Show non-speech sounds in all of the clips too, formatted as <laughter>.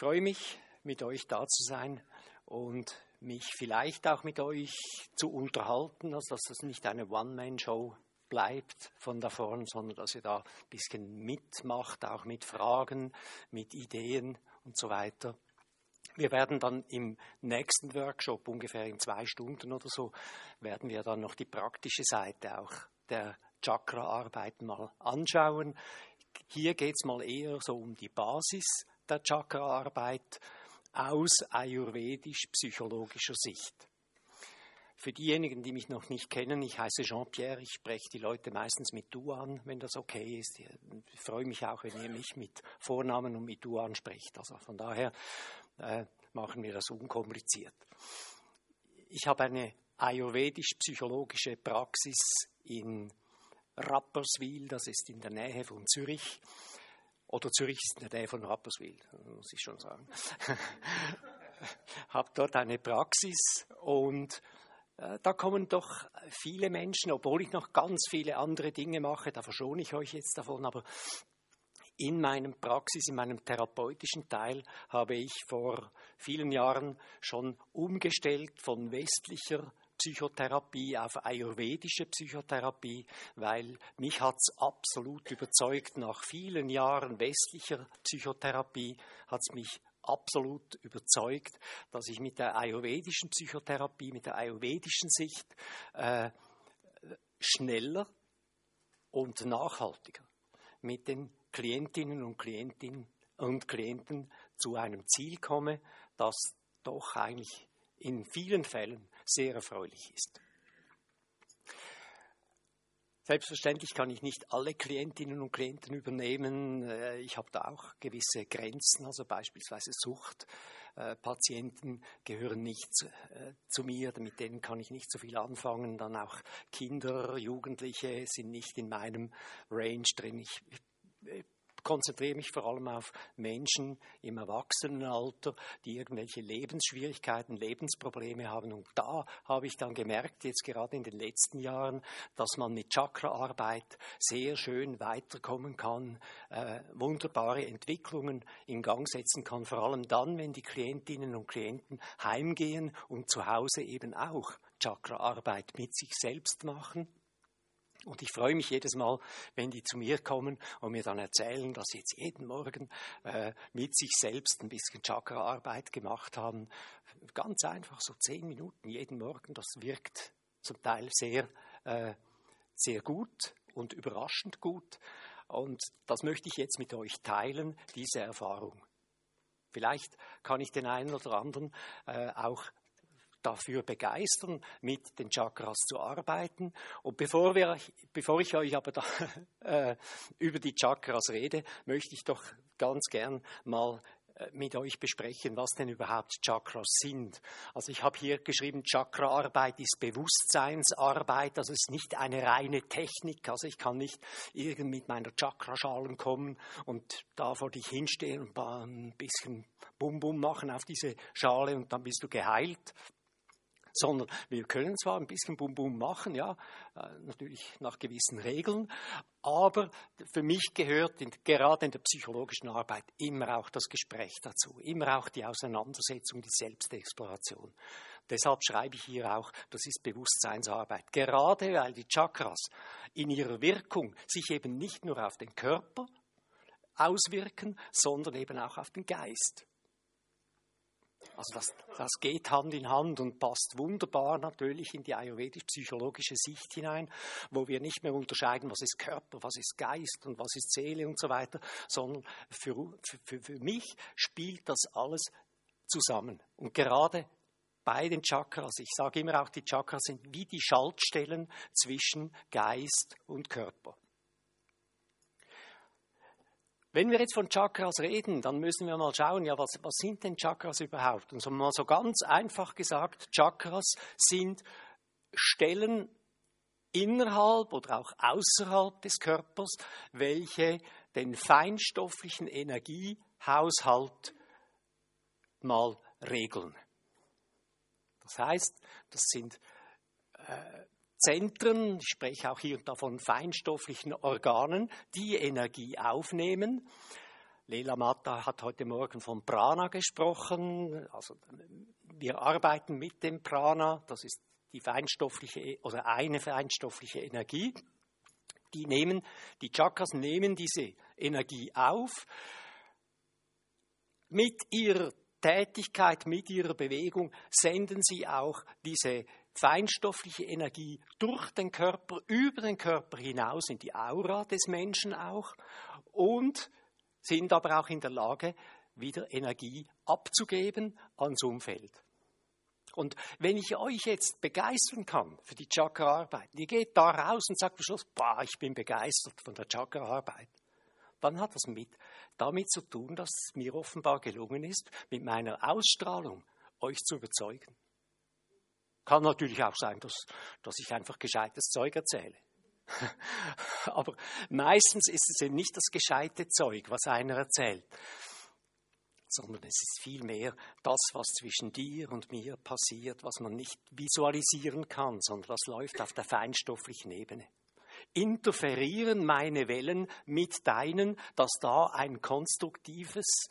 freue mich, mit euch da zu sein und mich vielleicht auch mit euch zu unterhalten, also dass das nicht eine One-Man-Show bleibt von da vorne, sondern dass ihr da ein bisschen mitmacht, auch mit Fragen, mit Ideen und so weiter. Wir werden dann im nächsten Workshop, ungefähr in zwei Stunden oder so, werden wir dann noch die praktische Seite auch der Chakra-Arbeit mal anschauen. Hier geht es mal eher so um die Basis der Chakra-Arbeit aus ayurvedisch-psychologischer Sicht. Für diejenigen, die mich noch nicht kennen, ich heiße Jean-Pierre, ich spreche die Leute meistens mit Du an, wenn das okay ist. Ich freue mich auch, wenn ihr mich mit Vornamen und mit Du ansprecht. Also von daher äh, machen wir das unkompliziert. Ich habe eine ayurvedisch-psychologische Praxis in Rapperswil, das ist in der Nähe von Zürich. Oder Zürich der von Rapperswil, muss ich schon sagen. <laughs> habe dort eine Praxis und äh, da kommen doch viele Menschen, obwohl ich noch ganz viele andere Dinge mache, da verschone ich euch jetzt davon, aber in meinem Praxis, in meinem therapeutischen Teil habe ich vor vielen Jahren schon umgestellt von westlicher Psychotherapie auf ayurvedische Psychotherapie, weil mich hat es absolut überzeugt, nach vielen Jahren westlicher Psychotherapie hat es mich absolut überzeugt, dass ich mit der ayurvedischen Psychotherapie, mit der ayurvedischen Sicht äh, schneller und nachhaltiger mit den Klientinnen und Klientinnen und Klienten zu einem Ziel komme, das doch eigentlich in vielen Fällen sehr erfreulich ist. Selbstverständlich kann ich nicht alle Klientinnen und Klienten übernehmen. Äh, ich habe da auch gewisse Grenzen, also beispielsweise Suchtpatienten gehören nicht äh, zu mir, mit denen kann ich nicht so viel anfangen. Dann auch Kinder, Jugendliche sind nicht in meinem Range drin. Ich konzentriere mich vor allem auf Menschen im Erwachsenenalter, die irgendwelche Lebensschwierigkeiten, Lebensprobleme haben. Und da habe ich dann gemerkt, jetzt gerade in den letzten Jahren, dass man mit Chakraarbeit sehr schön weiterkommen kann, äh, wunderbare Entwicklungen in Gang setzen kann, vor allem dann, wenn die Klientinnen und Klienten heimgehen und zu Hause eben auch Chakraarbeit mit sich selbst machen und ich freue mich jedes Mal, wenn die zu mir kommen und mir dann erzählen, dass sie jetzt jeden Morgen äh, mit sich selbst ein bisschen Chakra-Arbeit gemacht haben. Ganz einfach, so zehn Minuten jeden Morgen. Das wirkt zum Teil sehr, äh, sehr gut und überraschend gut. Und das möchte ich jetzt mit euch teilen, diese Erfahrung. Vielleicht kann ich den einen oder anderen äh, auch dafür begeistern, mit den Chakras zu arbeiten. Und bevor, wir, bevor ich euch aber da, <laughs> äh, über die Chakras rede, möchte ich doch ganz gern mal äh, mit euch besprechen, was denn überhaupt Chakras sind. Also ich habe hier geschrieben, Chakraarbeit ist Bewusstseinsarbeit, also es ist nicht eine reine Technik, also ich kann nicht irgend mit meiner Chakraschalen kommen und da vor dich hinstehen und ein bisschen Bum Bum machen auf diese Schale und dann bist du geheilt sondern wir können zwar ein bisschen Bum-Bum machen, ja, äh, natürlich nach gewissen Regeln, aber für mich gehört in, gerade in der psychologischen Arbeit immer auch das Gespräch dazu, immer auch die Auseinandersetzung, die Selbstexploration. Deshalb schreibe ich hier auch, das ist Bewusstseinsarbeit. Gerade weil die Chakras in ihrer Wirkung sich eben nicht nur auf den Körper auswirken, sondern eben auch auf den Geist. Also das, das geht Hand in Hand und passt wunderbar natürlich in die ayurvedisch-psychologische Sicht hinein, wo wir nicht mehr unterscheiden, was ist Körper, was ist Geist und was ist Seele und so weiter, sondern für, für, für mich spielt das alles zusammen. Und gerade bei den Chakras, ich sage immer auch, die Chakras sind wie die Schaltstellen zwischen Geist und Körper. Wenn wir jetzt von Chakras reden, dann müssen wir mal schauen, ja, was, was sind denn Chakras überhaupt? Und so mal so ganz einfach gesagt, Chakras sind Stellen innerhalb oder auch außerhalb des Körpers, welche den feinstofflichen Energiehaushalt mal regeln. Das heißt, das sind äh, Zentren, ich spreche auch hier und da von feinstofflichen Organen, die Energie aufnehmen. Leila Mata hat heute Morgen von Prana gesprochen. Also wir arbeiten mit dem Prana, das ist die feinstoffliche oder eine feinstoffliche Energie. Die nehmen, die Chakras nehmen diese Energie auf. Mit ihrer Tätigkeit, mit ihrer Bewegung senden sie auch diese feinstoffliche Energie durch den Körper, über den Körper hinaus in die Aura des Menschen auch und sind aber auch in der Lage, wieder Energie abzugeben ans Umfeld. Und wenn ich euch jetzt begeistern kann für die Chakra-Arbeit, ihr geht da raus und sagt am Schluss, boah, ich bin begeistert von der Chakra-Arbeit, dann hat das mit, damit zu tun, dass es mir offenbar gelungen ist, mit meiner Ausstrahlung euch zu überzeugen. Kann natürlich auch sein, dass, dass ich einfach gescheites Zeug erzähle. <laughs> Aber meistens ist es eben nicht das gescheite Zeug, was einer erzählt, sondern es ist vielmehr das, was zwischen dir und mir passiert, was man nicht visualisieren kann, sondern das läuft auf der feinstofflichen Ebene. Interferieren meine Wellen mit deinen, dass da ein konstruktives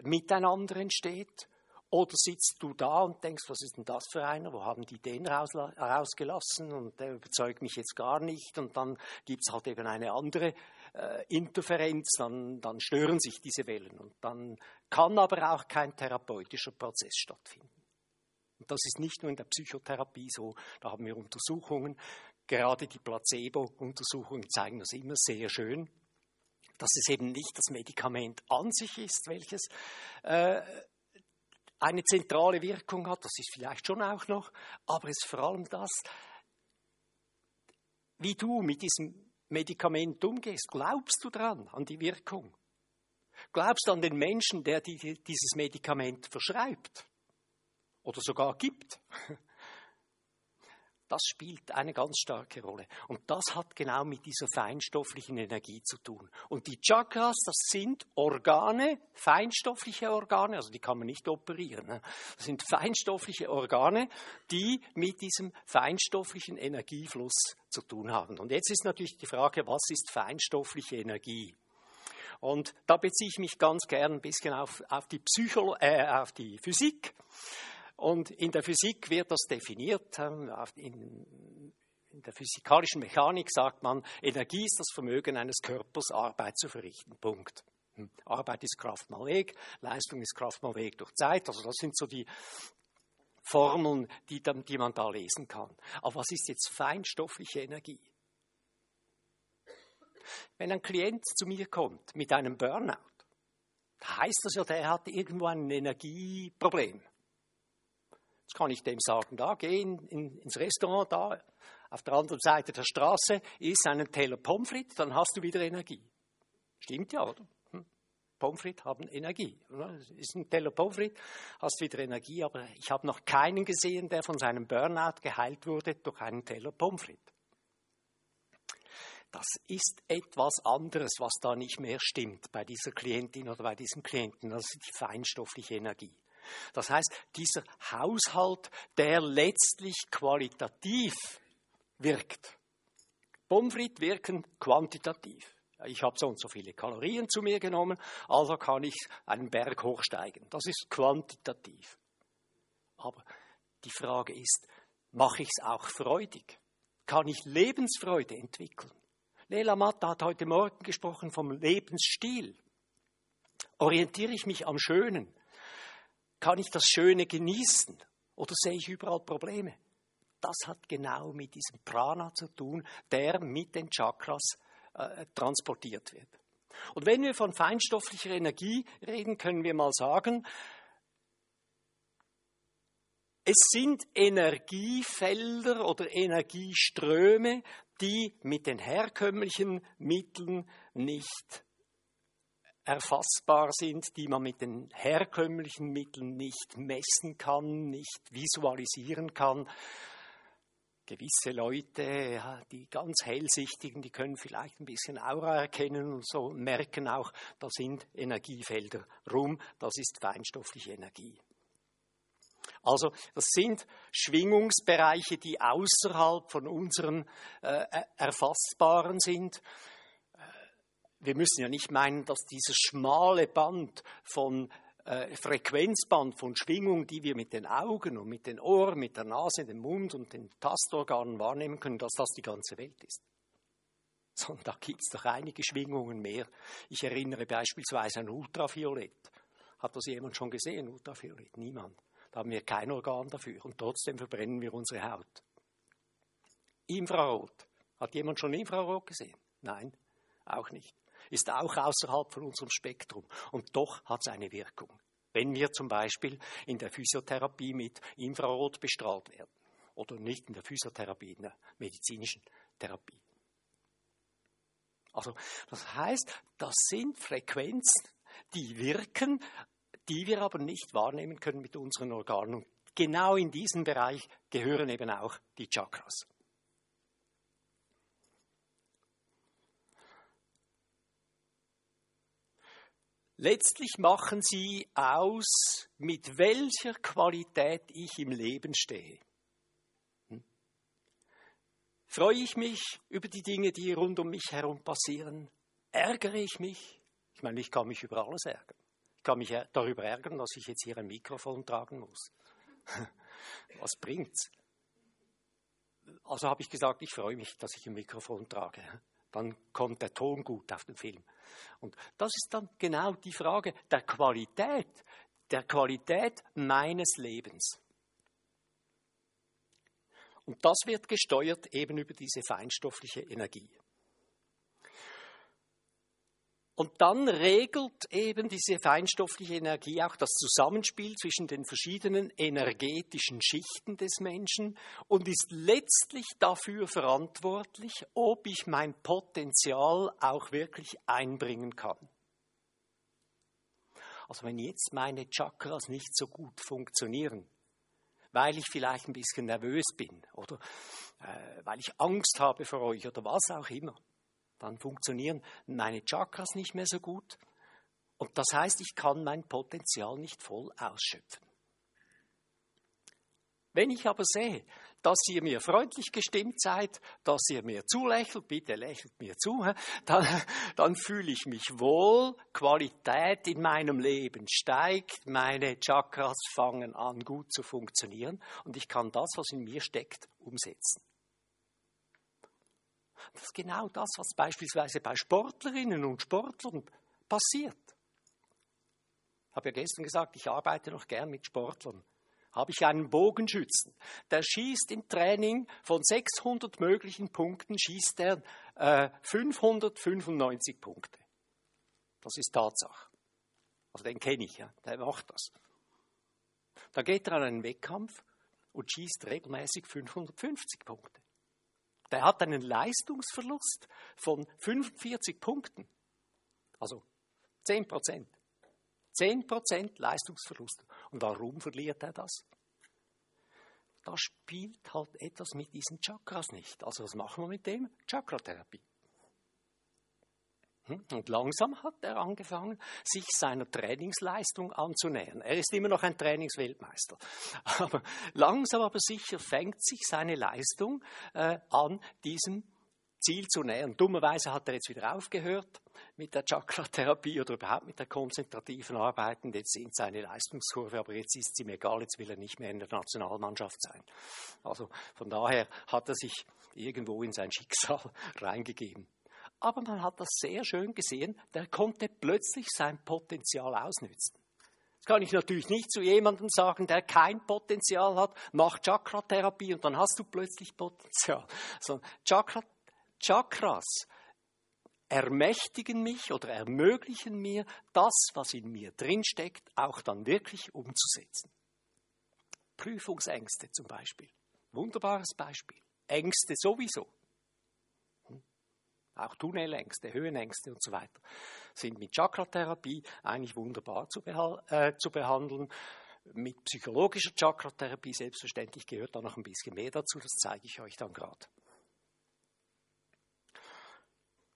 Miteinander entsteht? Oder sitzt du da und denkst, was ist denn das für einer? Wo haben die den rausgelassen? Und der überzeugt mich jetzt gar nicht. Und dann gibt es halt eben eine andere äh, Interferenz, dann, dann stören sich diese Wellen. Und dann kann aber auch kein therapeutischer Prozess stattfinden. Und das ist nicht nur in der Psychotherapie so. Da haben wir Untersuchungen, gerade die Placebo-Untersuchungen zeigen das immer sehr schön, dass es eben nicht das Medikament an sich ist, welches äh, eine zentrale Wirkung hat, das ist vielleicht schon auch noch, aber es ist vor allem das, wie du mit diesem Medikament umgehst. Glaubst du dran, an die Wirkung? Glaubst du an den Menschen, der dieses Medikament verschreibt oder sogar gibt? Das spielt eine ganz starke Rolle. Und das hat genau mit dieser feinstofflichen Energie zu tun. Und die Chakras, das sind Organe, feinstoffliche Organe, also die kann man nicht operieren. Ne? Das sind feinstoffliche Organe, die mit diesem feinstofflichen Energiefluss zu tun haben. Und jetzt ist natürlich die Frage, was ist feinstoffliche Energie? Und da beziehe ich mich ganz gern ein bisschen auf, auf, die, Psycholo äh, auf die Physik. Und in der Physik wird das definiert. Ähm, in, der physikalischen Mechanik sagt man, Energie ist das Vermögen eines Körpers, Arbeit zu verrichten. Punkt. Hm. Arbeit ist Kraft mal Weg, Leistung ist Kraft mal Weg durch Zeit. Also das sind so die Formeln, die, die man da lesen kann. Aber was ist jetzt feinstoffliche Energie? Wenn ein Klient zu mir kommt mit einem Burnout, heißt das ja, der hat irgendwo ein Energieproblem. Jetzt kann ich dem sagen, da geh in, ins Restaurant, da auf der anderen Seite der Straße, iss einen Teller Pommes frites, dann hast du wieder Energie. Stimmt ja, oder? Hm? Pommes frites haben Energie. Ist ein Teller Pommes frites, hast wieder Energie, aber ich habe noch keinen gesehen, der von seinem Burnout geheilt wurde durch einen Teller Pommes frites. Das ist etwas anderes, was da nicht mehr stimmt bei dieser Klientin oder bei diesem Klienten. Das ist die feinstoffliche Energie. Das heißt, dieser Haushalt, der letztlich qualitativ wirkt. Pommes wirken quantitativ. Ich habe so und so viele Kalorien zu mir genommen, also kann ich einen Berg hochsteigen. Das ist quantitativ. Aber die Frage ist, mache ich es auch freudig? Kann ich Lebensfreude entwickeln? Lela Matta hat heute Morgen gesprochen vom Lebensstil. Orientiere ich mich am Schönen? Kann ich das Schöne genießen oder sehe ich überall Probleme? Das hat genau mit diesem Prana zu tun, der mit den Chakras äh, transportiert wird. Und wenn wir von feinstofflicher Energie reden, können wir mal sagen, es sind Energiefelder oder Energieströme, die mit den herkömmlichen Mitteln nicht erfassbar sind, die man mit den herkömmlichen Mitteln nicht messen kann, nicht visualisieren kann. Gewisse Leute, die ganz hellsichtigen, die können vielleicht ein bisschen Aura erkennen und so merken auch, da sind Energiefelder rum, das ist feinstoffliche Energie. Also das sind Schwingungsbereiche, die außerhalb von unseren äh, erfassbaren sind wir müssen ja nicht meinen, dass dieses schmale Band von äh, Frequenzband von Schwingung, die wir mit den Augen und mit den Ohren, mit der Nase, dem Mund und den Tastorganen wahrnehmen können, dass das die ganze Welt ist. Sondern da gibt es doch einige Schwingungen mehr. Ich erinnere beispielsweise an Ultraviolett. Hat das jemand schon gesehen, Ultraviolett? Niemand. Da haben wir kein Organ dafür und trotzdem verbrennen wir unsere Haut. Infrarot. Hat jemand schon Infrarot gesehen? Nein, auch nicht. Ist auch außerhalb von unserem Spektrum und doch hat es eine Wirkung. Wenn wir zum Beispiel in der Physiotherapie mit Infrarot bestrahlt werden oder nicht in der Physiotherapie, in der medizinischen Therapie. Also das heißt, das sind Frequenzen, die wirken, die wir aber nicht wahrnehmen können mit unseren Organen. Und genau in diesen Bereich gehören eben auch die Chakras. Letztlich machen sie aus, mit welcher Qualität ich im Leben stehe. Hm? Freue ich mich über die Dinge, die rund um mich herum passieren? Ärgere ich mich? Ich meine, ich kann mich über alles ärgern. Ich kann mich darüber ärgern, dass ich jetzt hier ein Mikrofon tragen muss. <laughs> Was bringt's? Also habe ich gesagt, ich freue mich, dass ich ein Mikrofon trage. Dann kommt der Ton gut auf den Film. Und das ist dann genau die Frage der Qualität, der Qualität meines Lebens. Und das wird gesteuert eben über diese feinstoffliche Energie. Und dann regelt eben diese feinstoffliche Energie auch das Zusammenspiel zwischen den verschiedenen energetischen Schichten des Menschen und ist letztlich dafür verantwortlich, ob ich mein Potenzial auch wirklich einbringen kann. Also wenn jetzt meine Chakras nicht so gut funktionieren, weil ich vielleicht ein bisschen nervös bin oder äh, weil ich Angst habe vor euch oder was auch immer, dann funktionieren meine Chakras nicht mehr so gut. Und das heißt, ich kann mein Potenzial nicht voll ausschöpfen. Wenn ich aber sehe, dass ihr mir freundlich gestimmt seid, dass ihr mir zulächelt, bitte lächelt mir zu, dann, dann fühle ich mich wohl, Qualität in meinem Leben steigt, meine Chakras fangen an gut zu funktionieren und ich kann das, was in mir steckt, umsetzen. Das ist genau das, was beispielsweise bei Sportlerinnen und Sportlern passiert. Ich habe ja gestern gesagt, ich arbeite noch gern mit Sportlern. Habe ich einen Bogenschützen, der schießt im Training von 600 möglichen Punkten, schießt er äh, 595 Punkte. Das ist Tatsache. Also den kenne ich, ja, der macht das. Da geht er an einen Wettkampf und schießt regelmäßig 550 Punkte. Der hat einen Leistungsverlust von 45 Punkten. Also 10 Prozent. 10 Prozent Leistungsverlust. Und warum verliert er das? Da spielt halt etwas mit diesen Chakras nicht. Also was machen wir mit dem? Chakratherapie. Hm? Und langsam hat er angefangen, sich seiner Trainingsleistung anzunähern. Er ist immer noch ein Trainingsweltmeister. <laughs> Aber langsam aber sicher fängt sich seine Leistung äh, an, diesem Ziel zu nähern. Dummerweise hat er jetzt wieder aufgehört mit der Chakra-Therapie oder überhaupt mit der konzentrativen Arbeit. Und jetzt sind seine Leistungskurve, aber jetzt ist sie ihm egal, jetzt will er nicht mehr in der Nationalmannschaft sein. Also von daher hat er sich irgendwo in sein Schicksal <laughs> reingegeben aber man hat das sehr schön gesehen, der konnte plötzlich sein Potenzial ausnützen. Das kann ich natürlich nicht zu jemandem sagen, der kein Potenzial hat, mach Chakra-Therapie und dann hast du plötzlich Potenzial. <laughs> Sondern Chakra, Chakras ermächtigen mich oder ermöglichen mir, das, was in mir drinsteckt, auch dann wirklich umzusetzen. Prüfungsängste zum Beispiel. Wunderbares Beispiel. Ängste sowieso auch Tunnelängste, Höhenängste und so weiter, sind mit Chakratherapie eigentlich wunderbar zu, äh, zu behandeln. Mit psychologischer Chakratherapie selbstverständlich gehört da noch ein bisschen mehr dazu, das zeige ich euch dann gerade.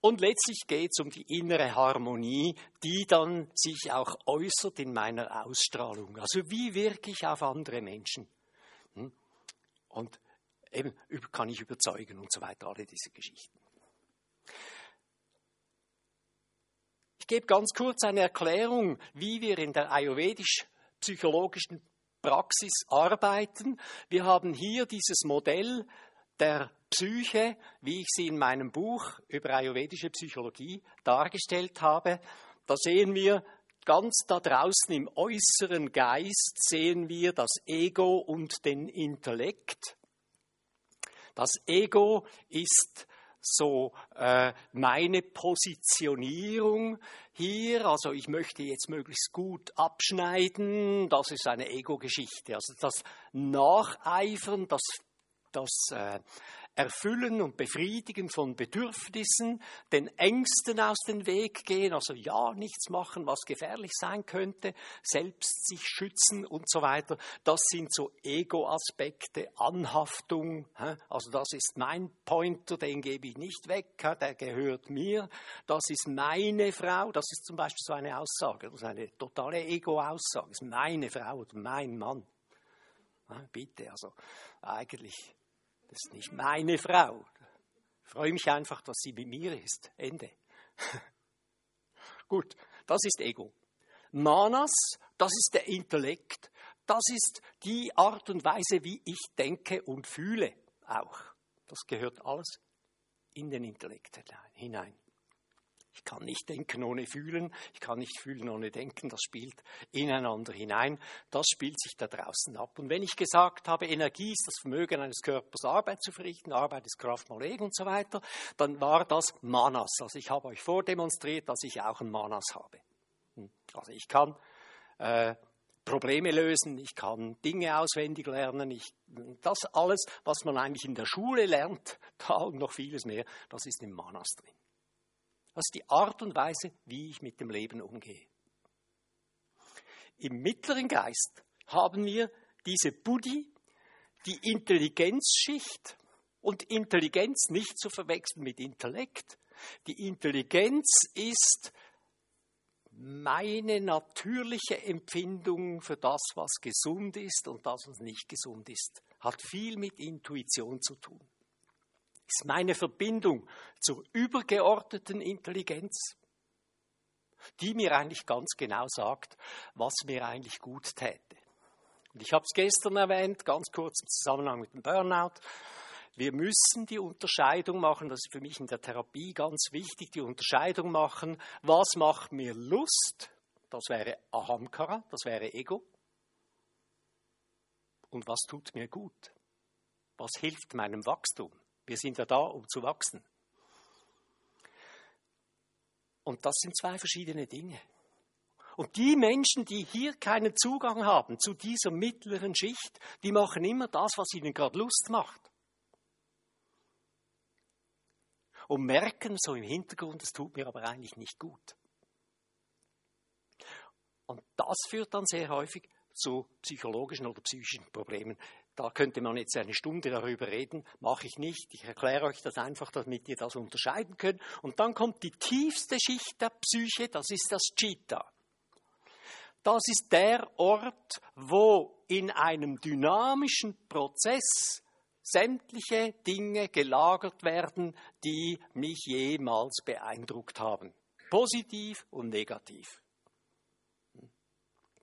Und letztlich geht es um die innere Harmonie, die dann sich auch äußert in meiner Ausstrahlung. Also wie wirke ich auf andere Menschen? Hm? Und eben kann ich überzeugen und so weiter, alle diese Geschichten. Gebe ganz kurz eine Erklärung, wie wir in der ayurvedisch-psychologischen Praxis arbeiten. Wir haben hier dieses Modell der Psyche, wie ich sie in meinem Buch über ayurvedische Psychologie dargestellt habe. Da sehen wir ganz da draußen im äußeren Geist sehen wir das Ego und den Intellekt. Das Ego ist so äh, meine Positionierung hier, also ich möchte jetzt möglichst gut abschneiden, das ist eine Ego-Geschichte. Also das Nacheifern, das, das äh, Erfüllen und Befriedigen von Bedürfnissen, den Ängsten aus dem Weg gehen, also ja, nichts machen, was gefährlich sein könnte, selbst sich schützen und so weiter. Das sind so Ego-Aspekte, Anhaftung. Also das ist mein Pointer, den gebe ich nicht weg, der gehört mir. Das ist meine Frau, das ist zum Beispiel so eine Aussage, das ist eine totale Ego-Aussage, das ist meine Frau oder mein Mann. Bitte, also eigentlich das ist nicht meine Frau. Ich freue mich einfach, dass sie mit mir ist. Ende. <laughs> Gut, das ist Ego. Manas, das ist der Intellekt. Das ist die Art und Weise, wie ich denke und fühle auch. Das gehört alles in den Intellekt hinein. Ich kann nicht denken ohne fühlen, ich kann nicht fühlen ohne denken, das spielt ineinander hinein, das spielt sich da draußen ab. Und wenn ich gesagt habe, Energie ist das Vermögen eines Körpers, Arbeit zu verrichten, Arbeit ist Kraft mal Ego und so weiter, dann war das Manas. Also ich habe euch vordemonstriert, dass ich auch ein Manas habe. Hm. Also ich kann äh, Probleme lösen, ich kann Dinge auswendig lernen, ich, das alles, was man eigentlich in der Schule lernt, <laughs> da und noch vieles mehr, das ist im Manas drin. Das ist die Art und Weise, wie ich mit dem Leben umgehe. Im mittleren Geist haben wir diese Buddhi, die Intelligenzschicht und Intelligenz nicht zu verwechseln mit Intellekt. Die Intelligenz ist meine natürliche Empfindung für das, was gesund ist und das, was nicht gesund ist. Hat viel mit Intuition zu tun ist meine Verbindung zur übergeordneten Intelligenz, die mir eigentlich ganz genau sagt, was mir eigentlich gut täte. Und ich habe es gestern erwähnt, ganz kurz im Zusammenhang mit dem Burnout. Wir müssen die Unterscheidung machen, das ist für mich in der Therapie ganz wichtig, die Unterscheidung machen, was macht mir Lust, das wäre Ahamkara, das wäre Ego, und was tut mir gut, was hilft meinem Wachstum. Wir sind ja da, um zu wachsen. Und das sind zwei verschiedene Dinge. Und die Menschen, die hier keinen Zugang haben zu dieser mittleren Schicht, die machen immer das, was ihnen gerade Lust macht. Und merken so im Hintergrund, es tut mir aber eigentlich nicht gut. Und das führt dann sehr häufig zu psychologischen oder psychischen Problemen. Da könnte man jetzt eine Stunde darüber reden, mache ich nicht. Ich erkläre euch das einfach, damit ihr das unterscheiden könnt. Und dann kommt die tiefste Schicht der Psyche, das ist das Chitta. Das ist der Ort, wo in einem dynamischen Prozess sämtliche Dinge gelagert werden, die mich jemals beeindruckt haben. Positiv und negativ.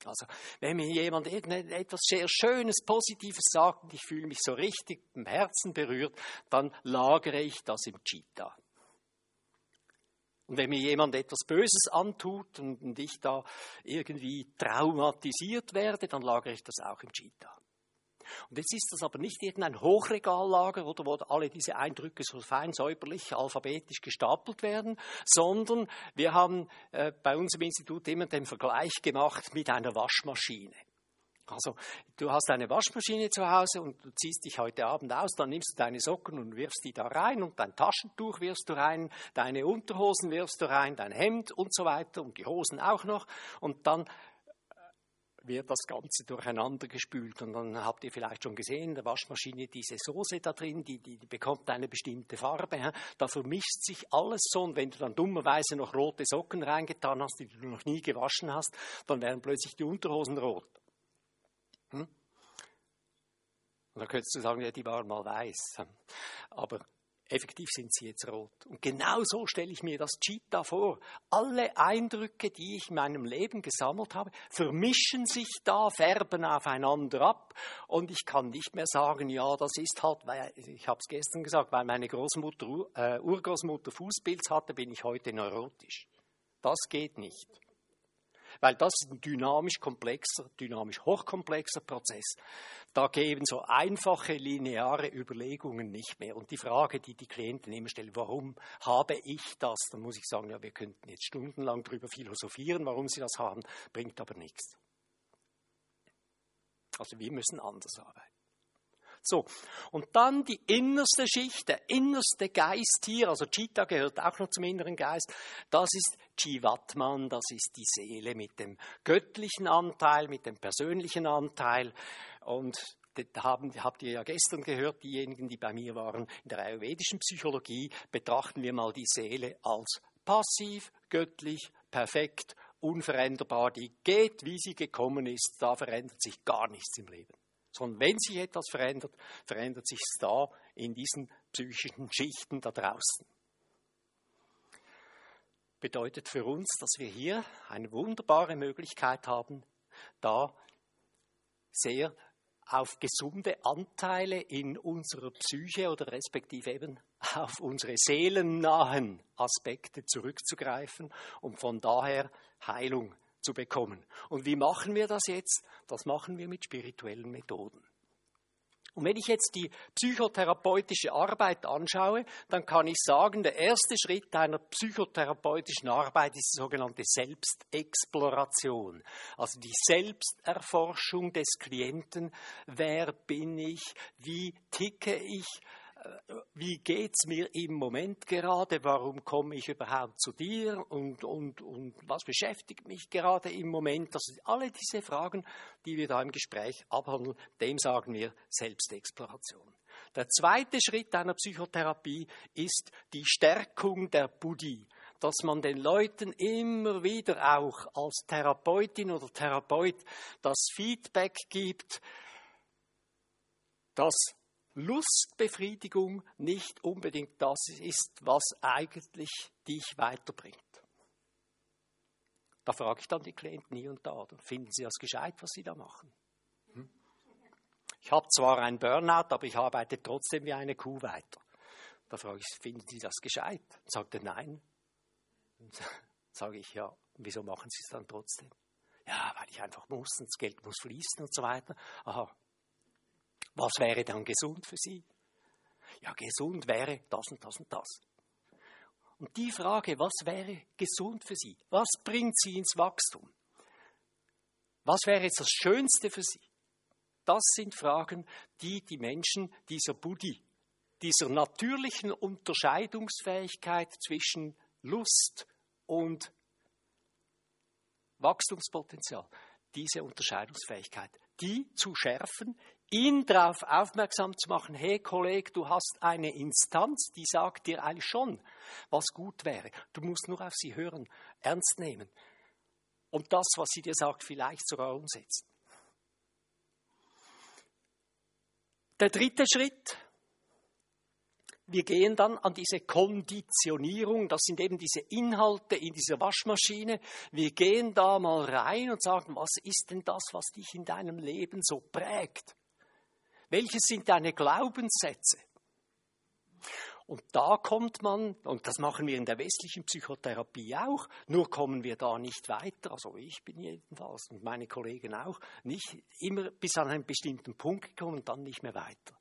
Also, wenn mir jemand etwas sehr Schönes, Positives sagt und ich fühle mich so richtig im Herzen berührt, dann lagere ich das im Chitta. Und wenn mir jemand etwas Böses antut und ich da irgendwie traumatisiert werde, dann lagere ich das auch im Chitta. Und jetzt ist das aber nicht irgendein Hochregallager oder wo alle diese Eindrücke so fein säuberlich alphabetisch gestapelt werden, sondern wir haben äh, bei uns im Institut immer den Vergleich gemacht mit einer Waschmaschine. Also, du hast eine Waschmaschine zu Hause und du ziehst dich heute Abend aus, dann nimmst du deine Socken und wirfst die da rein und dein Taschentuch wirfst du rein, deine Unterhosen wirfst du rein, dein Hemd und so weiter und die Hosen auch noch und dann wird das Ganze durcheinander gespült. Und dann habt ihr vielleicht schon gesehen, in der Waschmaschine diese Soße da drin, die, die, die bekommt eine bestimmte Farbe. Da vermischt sich alles so. Und wenn du dann dummerweise noch rote Socken reingetan hast, die du noch nie gewaschen hast, dann werden plötzlich die Unterhosen rot. Hm? Und da könntest du sagen, ja, die waren mal weiß. Aber Effektiv sind sie jetzt rot. Und genau so stelle ich mir das Cheetah vor. Alle Eindrücke, die ich in meinem Leben gesammelt habe, vermischen sich da, färben aufeinander ab. Und ich kann nicht mehr sagen, ja, das ist halt, weil, ich habe es gestern gesagt, weil meine Großmutter, äh, Urgroßmutter Fußpilz hatte, bin ich heute neurotisch. Das geht nicht weil das ist ein dynamisch komplexer, dynamisch hochkomplexer Prozess. Da geben so einfache lineare Überlegungen nicht mehr. Und die Frage, die die Klienten immer stellen, warum habe ich das? Dann muss ich sagen, ja, wir könnten jetzt stundenlang darüber philosophieren, warum sie das haben, bringt aber nichts. Also wir müssen anders arbeiten. So, und dann die innerste Schicht, der innerste Geist hier, also Chitta gehört auch noch zum inneren Geist, das ist Jivatman, das ist die Seele mit dem göttlichen Anteil, mit dem persönlichen Anteil. Und haben, habt ihr ja gestern gehört, diejenigen, die bei mir waren, in der ayurvedischen Psychologie betrachten wir mal die Seele als passiv, göttlich, perfekt, unveränderbar. Die geht, wie sie gekommen ist, da verändert sich gar nichts im Leben sondern wenn sich etwas verändert, verändert sich es da in diesen psychischen Schichten da draußen. Bedeutet für uns, dass wir hier eine wunderbare Möglichkeit haben, da sehr auf gesunde Anteile in unserer Psyche oder respektive eben auf unsere seelennahen Aspekte zurückzugreifen, um von daher Heilung zu bekommen. Und wie machen wir das jetzt? Das machen wir mit spirituellen Methoden. Und wenn ich jetzt die psychotherapeutische Arbeit anschaue, dann kann ich sagen, der erste Schritt einer psychotherapeutischen Arbeit ist die sogenannte Selbstexploration. Also die Selbsterforschung des Klienten. Wer bin ich? Wie ticke ich? Wie geht's mir im Moment gerade, warum komme ich überhaupt zu dir und, und, und was beschäftigt mich gerade im Moment. Das sind alle diese Fragen, die wir da im Gespräch abhandeln, dem sagen wir Selbstexploration. Der zweite Schritt einer Psychotherapie ist die Stärkung der Buddhi, dass man den Leuten immer wieder auch als Therapeutin oder Therapeut das Feedback gibt, dass Lustbefriedigung nicht unbedingt das ist, was eigentlich dich weiterbringt. Da frage ich dann die Klienten hier und da, finden sie das gescheit, was sie da machen. Hm? Ich habe zwar einen Burnout, aber ich arbeite trotzdem wie eine Kuh weiter. Da frage ich, finden Sie das gescheit? Dann sagt er nein. Dann sage ich, ja, wieso machen Sie es dann trotzdem? Ja, weil ich einfach muss und das Geld muss fließen und so weiter. Aha, was wäre dann gesund für sie? Ja, gesund wäre das und das und das. Und die Frage, was wäre gesund für sie? Was bringt sie ins Wachstum? Was wäre jetzt das Schönste für sie? Das sind Fragen, die die Menschen dieser Buddhi, dieser natürlichen Unterscheidungsfähigkeit zwischen Lust und Wachstumspotenzial, diese Unterscheidungsfähigkeit, die zu schärfen, ihn darauf aufmerksam zu machen, hey Kollege, du hast eine Instanz, die sagt dir eigentlich schon, was gut wäre. Du musst nur auf sie hören, ernst nehmen und das, was sie dir sagt, vielleicht sogar umsetzen. Der dritte Schritt, wir gehen dann an diese Konditionierung, das sind eben diese Inhalte in dieser Waschmaschine. Wir gehen da mal rein und sagen, was ist denn das, was dich in deinem Leben so prägt? Welches sind deine Glaubenssätze? Und da kommt man, und das machen wir in der westlichen Psychotherapie auch, nur kommen wir da nicht weiter, also ich bin jedenfalls und meine Kollegen auch, nicht immer bis an einen bestimmten Punkt gekommen und dann nicht mehr weiter.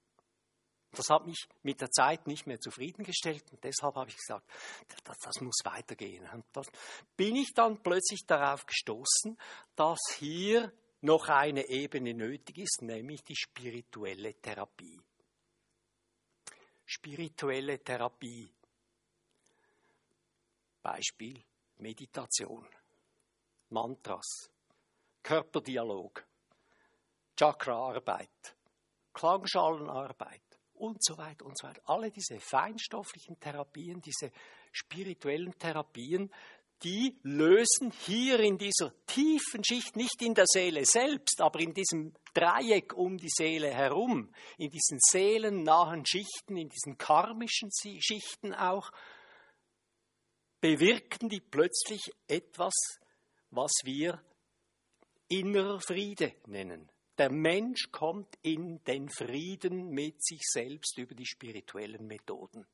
Das hat mich mit der Zeit nicht mehr zufriedengestellt und deshalb habe ich gesagt, das, das muss weitergehen. Und dann bin ich dann plötzlich darauf gestoßen, dass hier noch eine Ebene nötig ist, nämlich die spirituelle Therapie. Spirituelle Therapie. Beispiel Meditation, Mantras, Körperdialog, Chakraarbeit, Klangschalenarbeit und so weiter und so weiter. Alle diese feinstofflichen Therapien, diese spirituellen Therapien, die lösen hier in dieser tiefen Schicht, nicht in der Seele selbst, aber in diesem Dreieck um die Seele herum, in diesen seelennahen Schichten, in diesen karmischen Schichten auch, bewirken die plötzlich etwas, was wir innerer Friede nennen. Der Mensch kommt in den Frieden mit sich selbst über die spirituellen Methoden.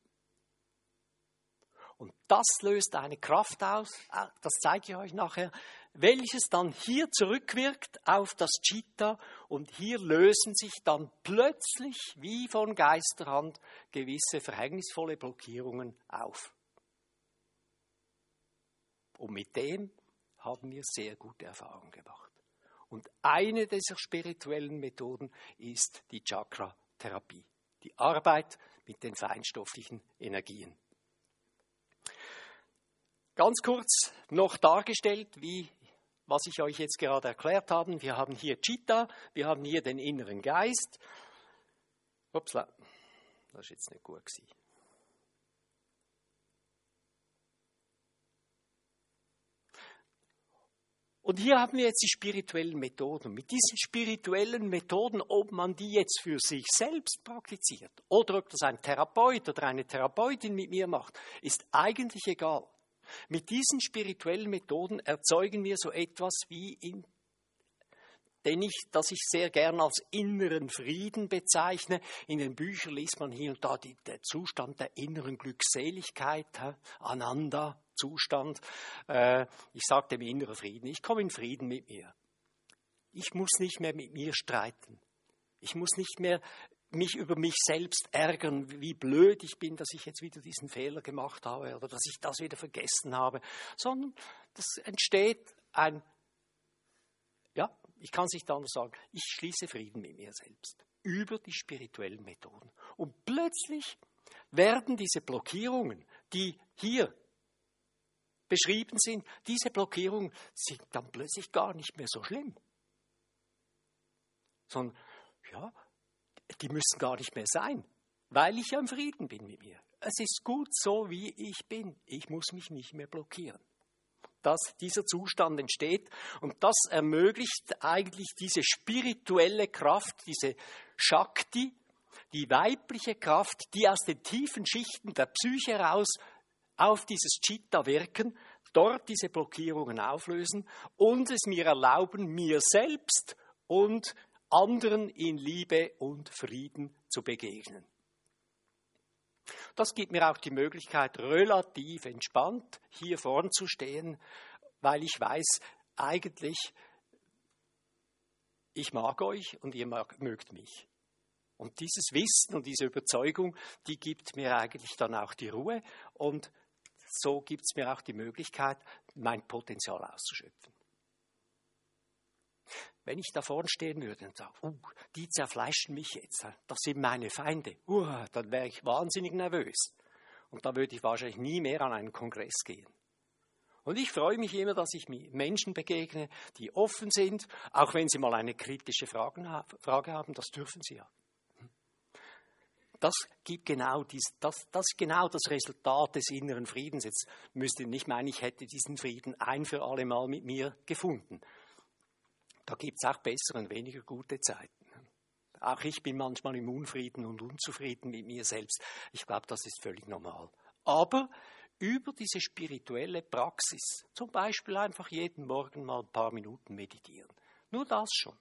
Und das löst eine Kraft aus, äh, das zeige ich euch nachher, welches dann hier zurückwirkt auf das Chitta und hier lösen sich dann plötzlich wie von Geisterhand gewisse verhängnisvolle Blockierungen auf. Und mit dem haben wir sehr gute Erfahrungen gemacht. Und eine dieser spirituellen Methoden ist die Chakra-Therapie, die Arbeit mit den feinstofflichen Energien. Ganz kurz noch dargestellt, wie was ich euch jetzt gerade erklärt habe. Wir haben hier Chitta, wir haben hier den inneren Geist. Upsla, das ist jetzt nicht gut gewesen. Und hier haben wir jetzt die spirituellen Methoden. Mit diesen spirituellen Methoden, ob man die jetzt für sich selbst praktiziert oder ob das ein Therapeut oder eine Therapeutin mit mir macht, ist eigentlich egal. Mit diesen spirituellen Methoden erzeugen wir so etwas wie in den ich, das ich sehr gern als inneren Frieden bezeichne. In den Büchern liest man hier und da die, der Zustand der inneren Glückseligkeit, Ananda, Zustand. Äh, ich sage dem inneren Frieden, ich komme in Frieden mit mir. Ich muss nicht mehr mit mir streiten. Ich muss nicht mehr mich über mich selbst ärgern, wie blöd ich bin, dass ich jetzt wieder diesen Fehler gemacht habe oder dass ich das wieder vergessen habe, sondern das entsteht ein, ja, ich kann es nicht anders sagen, ich schließe Frieden mit mir selbst über die spirituellen Methoden. Und plötzlich werden diese Blockierungen, die hier beschrieben sind, diese Blockierungen sind dann plötzlich gar nicht mehr so schlimm. Sondern, ja, die müssen gar nicht mehr sein, weil ich ja im Frieden bin mit mir. Es ist gut so, wie ich bin. Ich muss mich nicht mehr blockieren. Dass dieser Zustand entsteht und das ermöglicht eigentlich diese spirituelle Kraft, diese Shakti, die weibliche Kraft, die aus den tiefen Schichten der Psyche heraus auf dieses Chitta wirken, dort diese Blockierungen auflösen und es mir erlauben, mir selbst und anderen in Liebe und Frieden zu begegnen. Das gibt mir auch die Möglichkeit, relativ entspannt hier vorn zu stehen, weil ich weiß, eigentlich, ich mag euch und ihr mögt mich. Und dieses Wissen und diese Überzeugung, die gibt mir eigentlich dann auch die Ruhe und so gibt es mir auch die Möglichkeit, mein Potenzial auszuschöpfen. Wenn ich da vorne stehen würde und sage, uh, die zerfleischen mich jetzt, das sind meine Feinde, uh, dann wäre ich wahnsinnig nervös. Und da würde ich wahrscheinlich nie mehr an einen Kongress gehen. Und ich freue mich immer, dass ich Menschen begegne, die offen sind, auch wenn sie mal eine kritische Frage haben, das dürfen sie ja. Das gibt genau dies, das, das genau das Resultat des inneren Friedens. Jetzt müsst ihr nicht meinen, ich hätte diesen Frieden ein für alle Mal mit mir gefunden. Da gibt es auch bessere und weniger gute Zeiten. Auch ich bin manchmal im Unfrieden und unzufrieden mit mir selbst. Ich glaube, das ist völlig normal. Aber über diese spirituelle Praxis, zum Beispiel einfach jeden Morgen mal ein paar Minuten meditieren, nur das schon,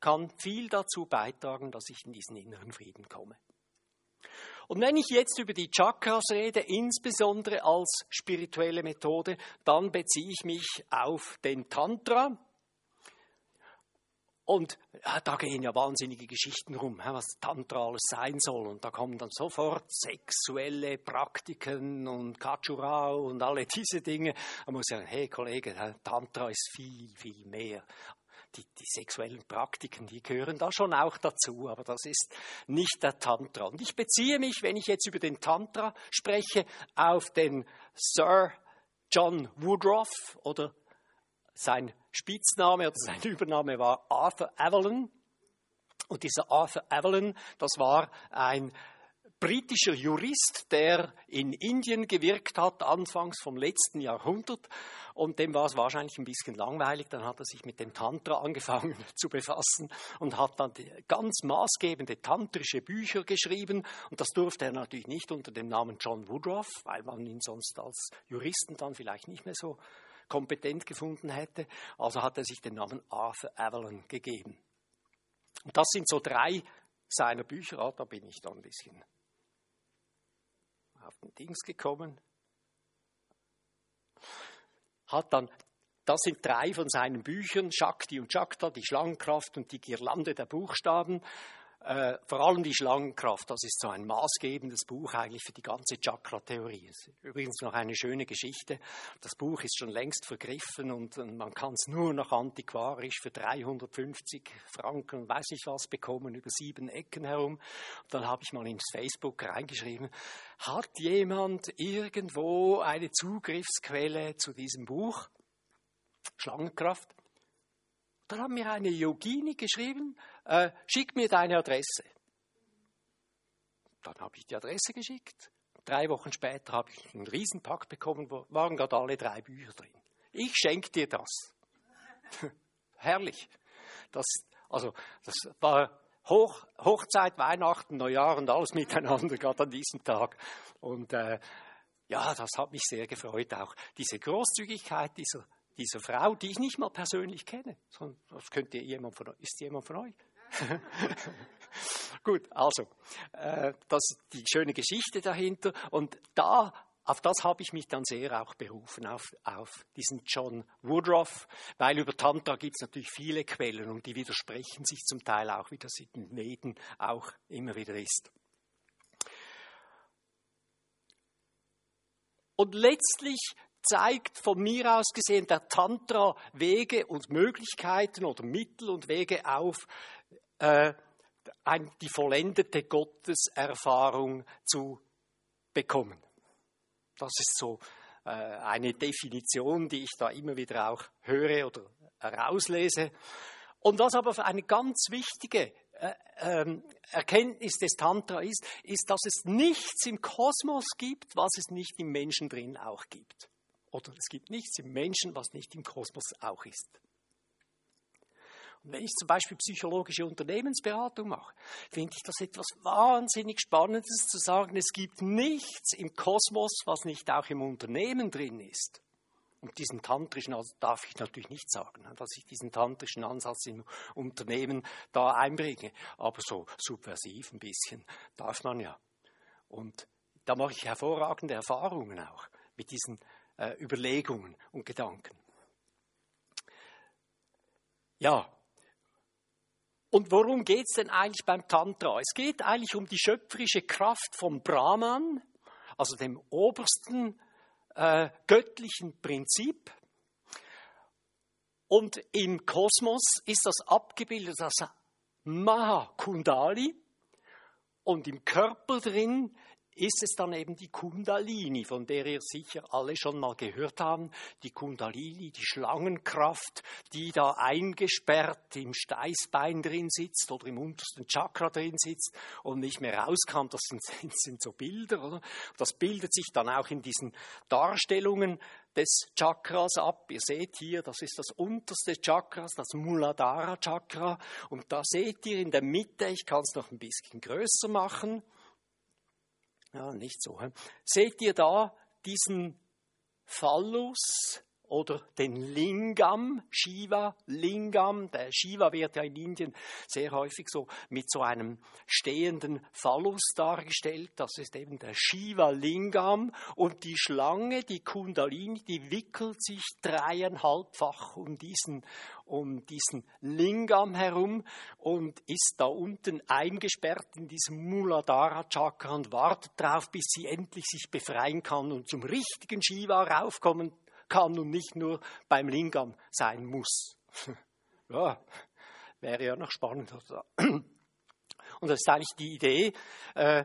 kann viel dazu beitragen, dass ich in diesen inneren Frieden komme. Und wenn ich jetzt über die Chakras rede, insbesondere als spirituelle Methode, dann beziehe ich mich auf den Tantra, und ja, da gehen ja wahnsinnige Geschichten rum, was Tantra alles sein soll. Und da kommen dann sofort sexuelle Praktiken und Kachurao und alle diese Dinge. Da muss sagen, hey Kollege, Tantra ist viel, viel mehr. Die, die, sexuellen Praktiken, die gehören da schon auch dazu, aber das ist nicht der Tantra. Und ich beziehe mich, wenn ich jetzt über den Tantra spreche, auf den Sir John Woodruff oder sein Spitzname oder sein Übername war Arthur Avalon. Und dieser Arthur Avalon, das war ein britischer Jurist, der in Indien gewirkt hat, anfangs vom letzten Jahrhundert. Und dem war es wahrscheinlich ein bisschen langweilig. Dann hat er sich mit dem Tantra angefangen <laughs> zu befassen und hat dann ganz maßgebende tantrische Bücher geschrieben. Und das durfte er natürlich nicht unter dem Namen John Woodruff, weil man ihn sonst als Juristen dann vielleicht nicht mehr so kompetent gefunden hätte. Also hat er sich den Namen Arthur Avalon gegeben. Und das sind so drei seiner Bücher. Ah, da bin ich dann ein bisschen auf den Dings gekommen. Hat dann, das sind drei von seinen Büchern, Shakti und Shakta, die Schlangenkraft und die Girlande der Buchstaben. Äh, vor allem die Schlangenkraft, das ist so ein maßgebendes Buch eigentlich für die ganze Chakra-Theorie. Übrigens noch eine schöne Geschichte. Das Buch ist schon längst vergriffen und, und man kann es nur noch antiquarisch für 350 Franken, weiß ich was, bekommen, über sieben Ecken herum. Und dann habe ich mal ins Facebook reingeschrieben, hat jemand irgendwo eine Zugriffsquelle zu diesem Buch? Schlangenkraft? Dann hat mir eine Yogini geschrieben, äh, schick mir deine Adresse. Dann habe ich die Adresse geschickt. Drei Wochen später habe ich einen Riesenpack bekommen, wo waren gerade alle drei Bücher drin. Ich schenke dir das. <laughs> Herrlich. Das, also, das war Hoch, Hochzeit, Weihnachten, Neujahr und alles miteinander, gerade an diesem Tag. Und äh, ja, das hat mich sehr gefreut, auch diese Großzügigkeit dieser dieser Frau, die ich nicht mal persönlich kenne. Das könnte jemand von, ist jemand von euch? <laughs> Gut, also, äh, das die schöne Geschichte dahinter. Und da, auf das habe ich mich dann sehr auch berufen, auf, auf diesen John Woodruff, weil über Tantra gibt es natürlich viele Quellen und die widersprechen sich zum Teil auch, wie das in den Veden auch immer wieder ist. Und letztlich zeigt von mir aus gesehen der Tantra Wege und Möglichkeiten oder Mittel und Wege auf, äh, die vollendete Gotteserfahrung zu bekommen. Das ist so äh, eine Definition, die ich da immer wieder auch höre oder herauslese. Und was aber für eine ganz wichtige äh, ähm, Erkenntnis des Tantra ist, ist, dass es nichts im Kosmos gibt, was es nicht im Menschen drin auch gibt. Oder es gibt nichts im Menschen, was nicht im Kosmos auch ist. Wenn ich zum Beispiel psychologische Unternehmensberatung mache, finde ich das etwas wahnsinnig Spannendes zu sagen, es gibt nichts im Kosmos, was nicht auch im Unternehmen drin ist. Und diesen tantrischen Ansatz darf ich natürlich nicht sagen, ne, dass ich diesen tantrischen Ansatz im Unternehmen da einbringe. Aber so subversiv ein bisschen darf man ja. Und da mache ich hervorragende Erfahrungen auch mit diesen äh, Überlegungen und Gedanken. Ja, und worum geht es denn eigentlich beim Tantra? Es geht eigentlich um die schöpferische Kraft vom Brahman, also dem obersten äh, göttlichen Prinzip. Und im Kosmos ist das abgebildet als Mahakundali. Und im Körper drin ist es dann eben die Kundalini, von der ihr sicher alle schon mal gehört haben. Die Kundalini, die Schlangenkraft, die da eingesperrt im Steißbein drin sitzt oder im untersten Chakra drin sitzt und nicht mehr rauskam. Das sind, <laughs> sind so Bilder, oder? Das bildet sich dann auch in diesen Darstellungen des Chakras ab. Ihr seht hier, das ist das unterste Chakras, das Muladhara Chakra. Und da seht ihr in der Mitte, ich kann es noch ein bisschen größer machen, ja, nicht so. Seht ihr da diesen Phallus oder den Lingam, Shiva, Lingam. Der Shiva wird ja in Indien sehr häufig so mit so einem stehenden Phallus dargestellt. Das ist eben der Shiva Lingam. Und die Schlange, die Kundalini, die wickelt sich dreieinhalbfach um diesen, um diesen Lingam herum und ist da unten eingesperrt in diesem Muladhara Chakra und wartet darauf, bis sie endlich sich befreien kann und zum richtigen Shiva raufkommen kann und nicht nur beim Lingam sein muss. <laughs> ja, wäre ja noch spannend. <clears throat> Und das ist eigentlich die Idee. Äh,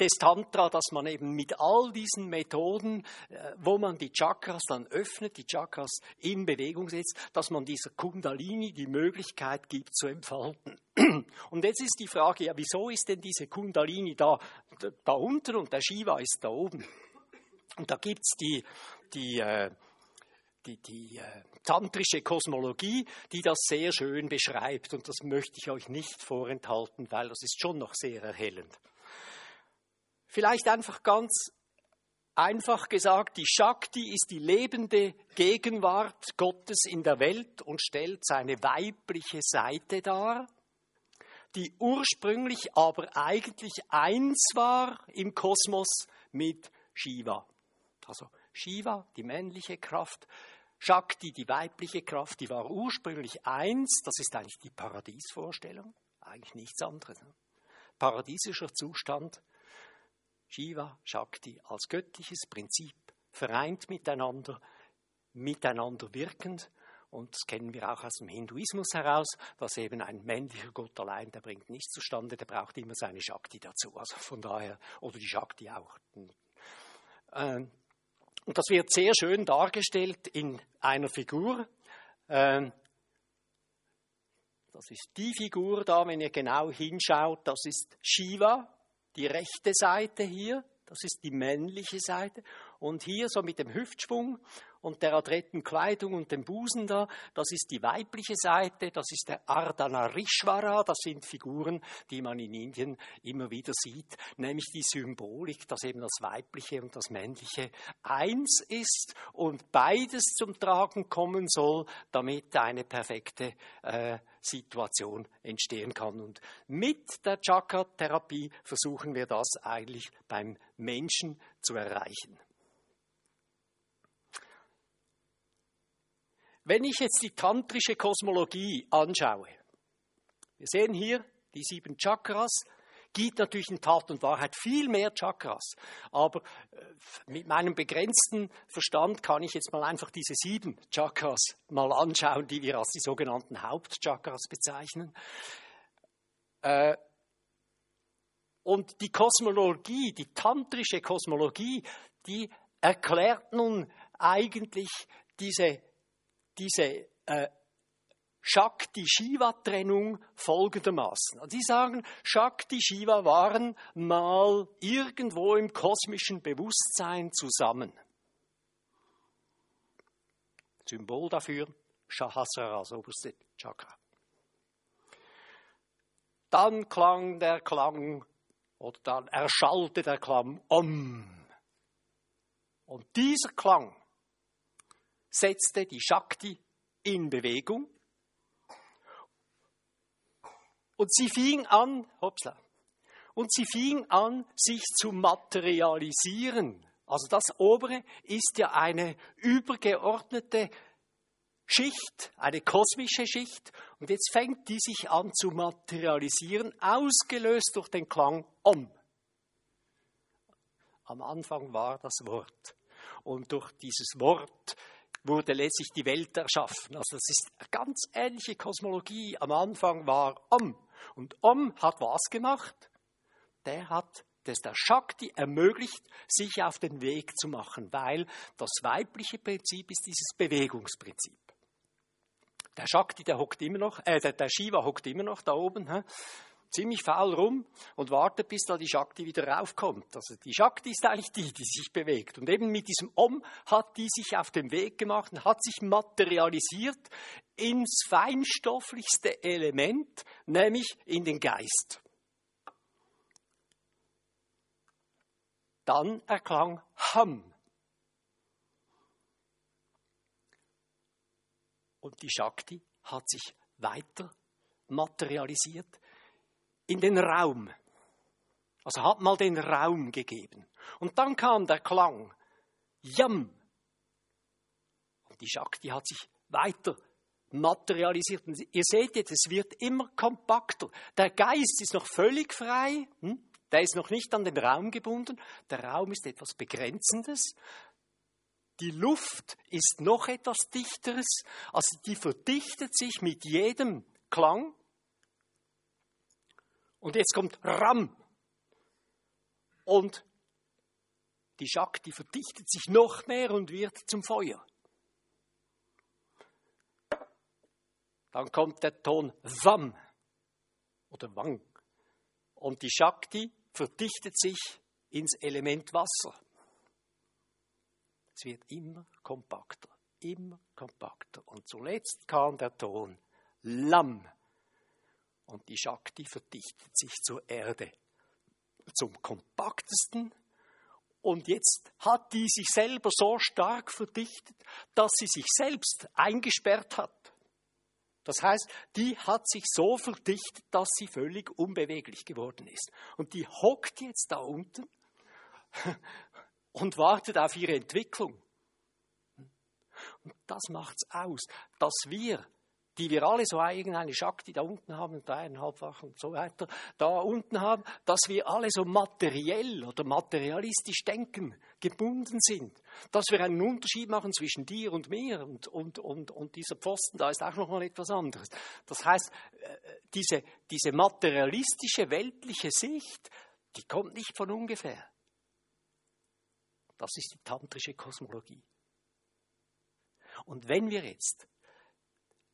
des Tantra, dass man eben mit all diesen Methoden, äh, wo man die Chakras dann öffnet, die Chakras in Bewegung setzt, dass man dieser Kundalini die Möglichkeit gibt zu entfalten. <clears throat> Und jetzt ist die Frage, ja, wieso ist denn diese Kundalini da, da unten und der Shiva ist da oben? Und da gibt es die, die äh, die, die äh, tantrische Kosmologie, die das sehr schön beschreibt. Und das möchte ich euch nicht vorenthalten, weil das ist schon noch sehr erhellend. Vielleicht einfach ganz einfach gesagt, die Shakti ist die lebende Gegenwart Gottes in der Welt und stellt seine weibliche Seite dar, die ursprünglich aber eigentlich eins war im Kosmos mit Shiva. Also Shiva, die männliche Kraft, Shakti, die weibliche Kraft, die war ursprünglich eins, das ist eigentlich die Paradiesvorstellung, eigentlich nichts anderes. Ne? Paradiesischer Zustand, Shiva, Shakti als göttliches Prinzip, vereint miteinander, miteinander wirkend. Und das kennen wir auch aus dem Hinduismus heraus, dass eben ein männlicher Gott allein, der bringt nichts zustande, der braucht immer seine Shakti dazu. Also von daher, oder die Shakti auch. Und das wird sehr schön dargestellt in einer Figur. Ähm, das ist die Figur da, wenn ihr genau hinschaut, das ist Shiva, die rechte Seite hier, das ist die männliche Seite. Und hier so mit dem Hüftschwung und der adretten Kleidung und dem Busen da, das ist die weibliche Seite, das ist der Ardhanarishvara, das sind Figuren, die man in Indien immer wieder sieht, nämlich die Symbolik, dass eben das weibliche und das männliche eins ist und beides zum Tragen kommen soll, damit eine perfekte äh, Situation entstehen kann. Und mit der Chakra-Therapie versuchen wir das eigentlich beim Menschen zu erreichen. Wenn ich jetzt die tantrische Kosmologie anschaue, wir sehen hier die sieben Chakras, gibt natürlich in Tat und Wahrheit viel mehr Chakras. Aber äh, mit meinem begrenzten Verstand kann ich jetzt mal einfach diese sieben Chakras mal anschauen, die wir als die sogenannten Hauptchakras bezeichnen. Äh, und die Kosmologie, die tantrische Kosmologie, die erklärt nun eigentlich diese diese äh, Shakti-Shiva-Trennung folgendermaßen. Die sagen, Shakti-Shiva waren mal irgendwo im kosmischen Bewusstsein zusammen. Symbol dafür, Shahasrara, das oberste Chakra. Dann klang der Klang, oder dann erschallte der Klang Om. Und dieser Klang setzte die Shakti in Bewegung und sie fing an, hoppla, und sie fing an, sich zu materialisieren. Also das obere ist ja eine übergeordnete Schicht, eine kosmische Schicht. Und jetzt fängt die sich an zu materialisieren, ausgelöst durch den Klang Om. Am Anfang war das Wort. Und durch dieses Wort wurde letztlich die Welt erschaffen. Also das ist eine ganz ähnliche Kosmologie. Am Anfang war Om. Und Om hat was gemacht? Der hat das der Shakti ermöglicht, sich auf den Weg zu machen, weil das weibliche Prinzip ist dieses Bewegungsprinzip. Der Shakti, der hockt immer noch, äh, der, der Shiva hockt immer noch da oben. Ziemlich faul rum und wartet, bis da die Shakti wieder raufkommt. Also die Shakti ist eigentlich die, die sich bewegt. Und eben mit diesem Om hat die sich auf den Weg gemacht und hat sich materialisiert ins feinstofflichste Element, nämlich in den Geist. Dann erklang Ham. Und die Shakti hat sich weiter materialisiert in den Raum. Also hat mal den Raum gegeben. Und dann kam der Klang. Yam. Und die Shakti hat sich weiter materialisiert. Und ihr seht jetzt, es wird immer kompakter. Der Geist ist noch völlig frei. Hm? Der ist noch nicht an den Raum gebunden. Der Raum ist etwas Begrenzendes. Die Luft ist noch etwas Dichteres. Also die verdichtet sich mit jedem Klang. Und jetzt kommt Ram. Und die Shakti verdichtet sich noch mehr und wird zum Feuer. Dann kommt der Ton Vam oder Wang. Und die Shakti verdichtet sich ins Element Wasser. Es wird immer kompakter, immer kompakter. Und zuletzt kam der Ton Lam. Und die Shakti verdichtet sich zur Erde, zum kompaktesten. Und jetzt hat die sich selber so stark verdichtet, dass sie sich selbst eingesperrt hat. Das heißt, die hat sich so verdichtet, dass sie völlig unbeweglich geworden ist. Und die hockt jetzt da unten und wartet auf ihre Entwicklung. Und das macht's aus, dass wir die wir alle so irgendeine Schakti da unten haben, dreieinhalbfach und so weiter, da unten haben, dass wir alle so materiell oder materialistisch denken, gebunden sind. Dass wir einen Unterschied machen zwischen dir und mir und, und, und, und dieser Pfosten, da ist auch noch mal etwas anderes. Das heißt, äh, diese, diese materialistische, weltliche Sicht, die kommt nicht von ungefähr. Das ist die tantrische Kosmologie. Und wenn wir jetzt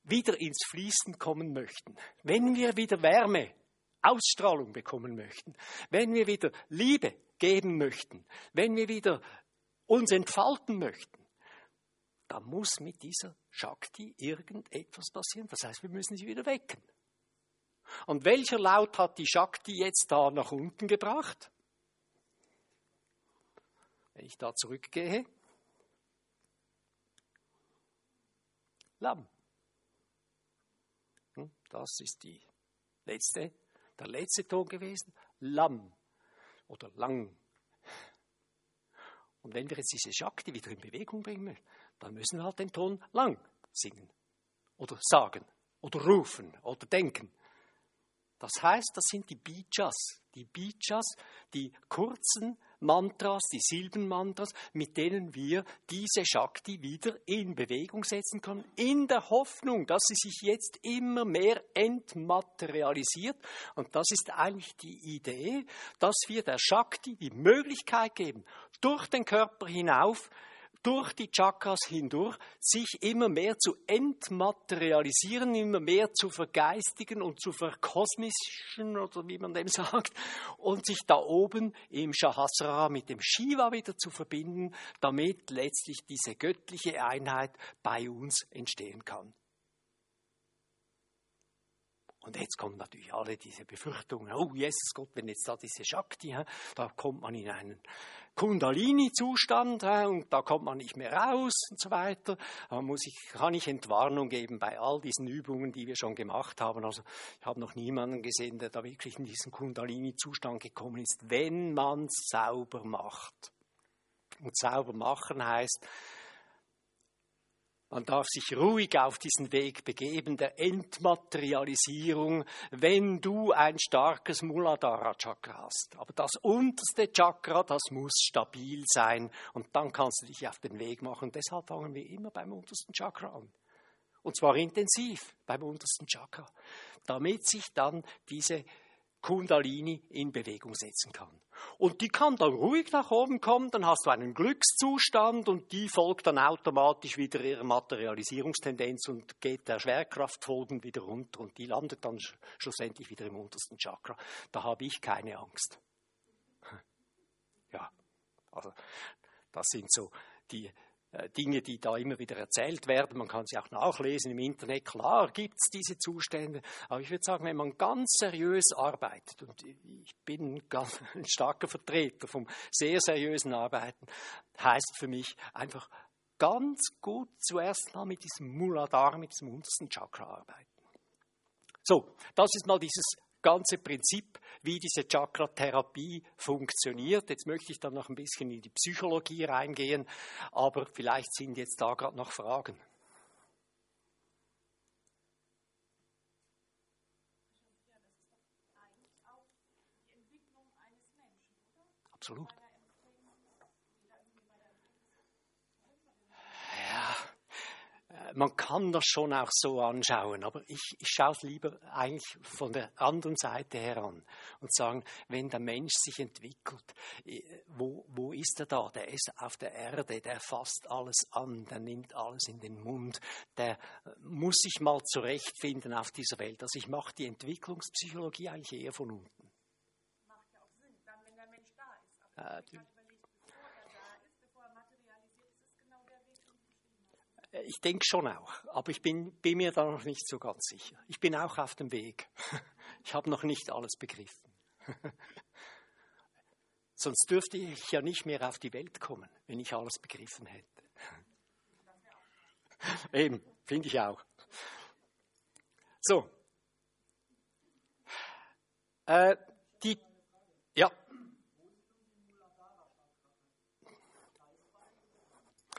wieder ins Fließen kommen möchten, wenn wir wieder Wärme, Ausstrahlung bekommen möchten, wenn wir wieder Liebe geben möchten, wenn wir wieder uns entfalten möchten, dann muss mit dieser Shakti irgendetwas passieren. Das heißt, wir müssen sie wieder wecken. Und welcher Laut hat die Shakti jetzt da nach unten gebracht? Wenn ich da zurückgehe. Lamm. Das ist die letzte, der letzte Ton gewesen. Lam oder lang. Und wenn wir jetzt diese Shakti wieder in Bewegung bringen dann müssen wir halt den Ton lang singen oder sagen oder rufen oder denken. Das heißt, das sind die Bijas, die Bijas, die kurzen Mantras, die Silbenmantras, mit denen wir diese Shakti wieder in Bewegung setzen können, in der Hoffnung, dass sie sich jetzt immer mehr entmaterialisiert. Und das ist eigentlich die Idee, dass wir der Shakti die Möglichkeit geben, durch den Körper hinauf durch die Chakras hindurch sich immer mehr zu entmaterialisieren, immer mehr zu vergeistigen und zu verkosmischen oder wie man dem <laughs> sagt und sich da oben im Shahasrara mit dem Shiva wieder zu verbinden, damit letztlich diese göttliche Einheit bei uns entstehen kann. Und jetzt kommen natürlich alle diese Befürchtungen, oh Jesus Gott, wenn jetzt da diese Shakti, da kommt man in einen Kundalini-Zustand und da kommt man nicht mehr raus und so weiter. Da muss ich, kann ich Entwarnung geben bei all diesen Übungen, die wir schon gemacht haben. Also ich habe noch niemanden gesehen, der da wirklich in diesen Kundalini-Zustand gekommen ist, wenn man es sauber macht. Und sauber machen heißt, man darf sich ruhig auf diesen Weg begeben der Entmaterialisierung, wenn du ein starkes Muladhara Chakra hast. Aber das unterste Chakra, das muss stabil sein und dann kannst du dich auf den Weg machen. Deshalb fangen wir immer beim untersten Chakra an. Und zwar intensiv beim untersten Chakra, damit sich dann diese Kundalini in Bewegung setzen kann. Und die kann dann ruhig nach oben kommen, dann hast du einen Glückszustand und die folgt dann automatisch wieder ihrer Materialisierungstendenz und geht der Schwerkraft folgend wieder runter und die landet dann schlussendlich wieder im untersten Chakra. Da habe ich keine Angst. <laughs> Ja, also das sind so die Dinge, die da immer wieder erzählt werden. Man kann sie auch nachlesen im Internet. Klar gibt es diese Zustände. Aber ich würde sagen, wenn man ganz seriös arbeitet, und ich bin <laughs> ein starker Vertreter vom sehr seriösen Arbeiten, heißt für mich einfach ganz gut zuerst mal mit diesem Muladhara, mit diesem untersten Chakra arbeiten. So, das ist mal dieses ganze Prinzip, wie diese Chakra-Therapie funktioniert. Jetzt möchte ich dann noch ein bisschen in die Psychologie reingehen, aber vielleicht sind jetzt da gerade noch Fragen. Absolut. Man kann das schon auch so anschauen, aber ich, ich schaue es lieber eigentlich von der anderen Seite heran und sagen, wenn der Mensch sich entwickelt, äh, wo, wo ist er da? Der ist auf der Erde, der fasst alles an, der nimmt alles in den Mund, der muss sich mal zurechtfinden auf dieser Welt. Also ich mache die Entwicklungspsychologie eigentlich eher von unten. Macht ja auch Sinn, dann wenn der Mensch da ist. Ich denke schon auch, aber ich bin, bin, mir da noch nicht so ganz sicher. Ich bin auch auf dem Weg. <laughs> Ich habe noch nicht alles begriffen. <laughs> Sonst dürfte ich ja nicht mehr auf die Welt kommen, wenn ich alles begriffen hätte. <laughs> Eben, finde ich auch. So. Äh, die, ja,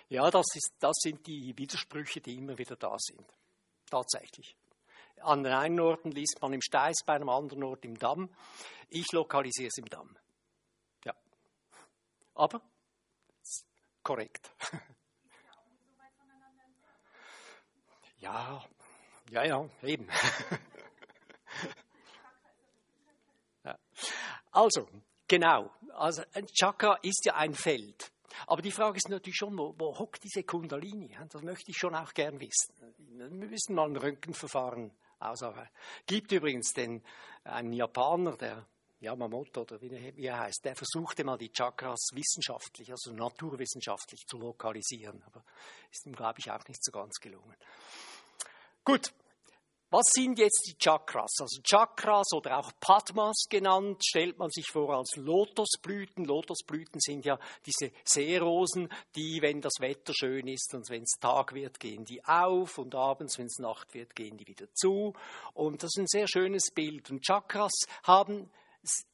Ja, das, ist, das sind die Widersprüche, die immer wieder da sind. Tatsächlich. An den einen Orten liest man im Steiß, bei einem anderen Ort im Damm. Ich lokalisiere es im Damm. Ja. Aber korrekt. <laughs> Ja, ja, ja, eben. <laughs> Also, genau. Also ein Chakra ist ja ein Feld. Aber die Frage ist natürlich schon, wo, wo hockt diese Kundalini? Das möchte ich schon auch gern wissen. Wir müssen mal ein Röntgenverfahren ausarbeiten. Gibt übrigens den, einen Japaner, der Yamamoto oder wie, er heißt, der versuchte mal die Chakras wissenschaftlich, also naturwissenschaftlich zu lokalisieren. Aber ist ihm, glaube ich, auch nicht so ganz gelungen. Gut, was sind jetzt die Chakras? Also Chakras oder auch Padmas genannt, stellt man sich vor als Lotosblüten. Lotosblüten sind ja diese Seerosen, die, wenn das Wetter schön ist und wenn es Tag wird, gehen die auf und abends, wenn es Nacht wird, gehen die wieder zu. Und das ist ein sehr schönes Bild. Und Chakras haben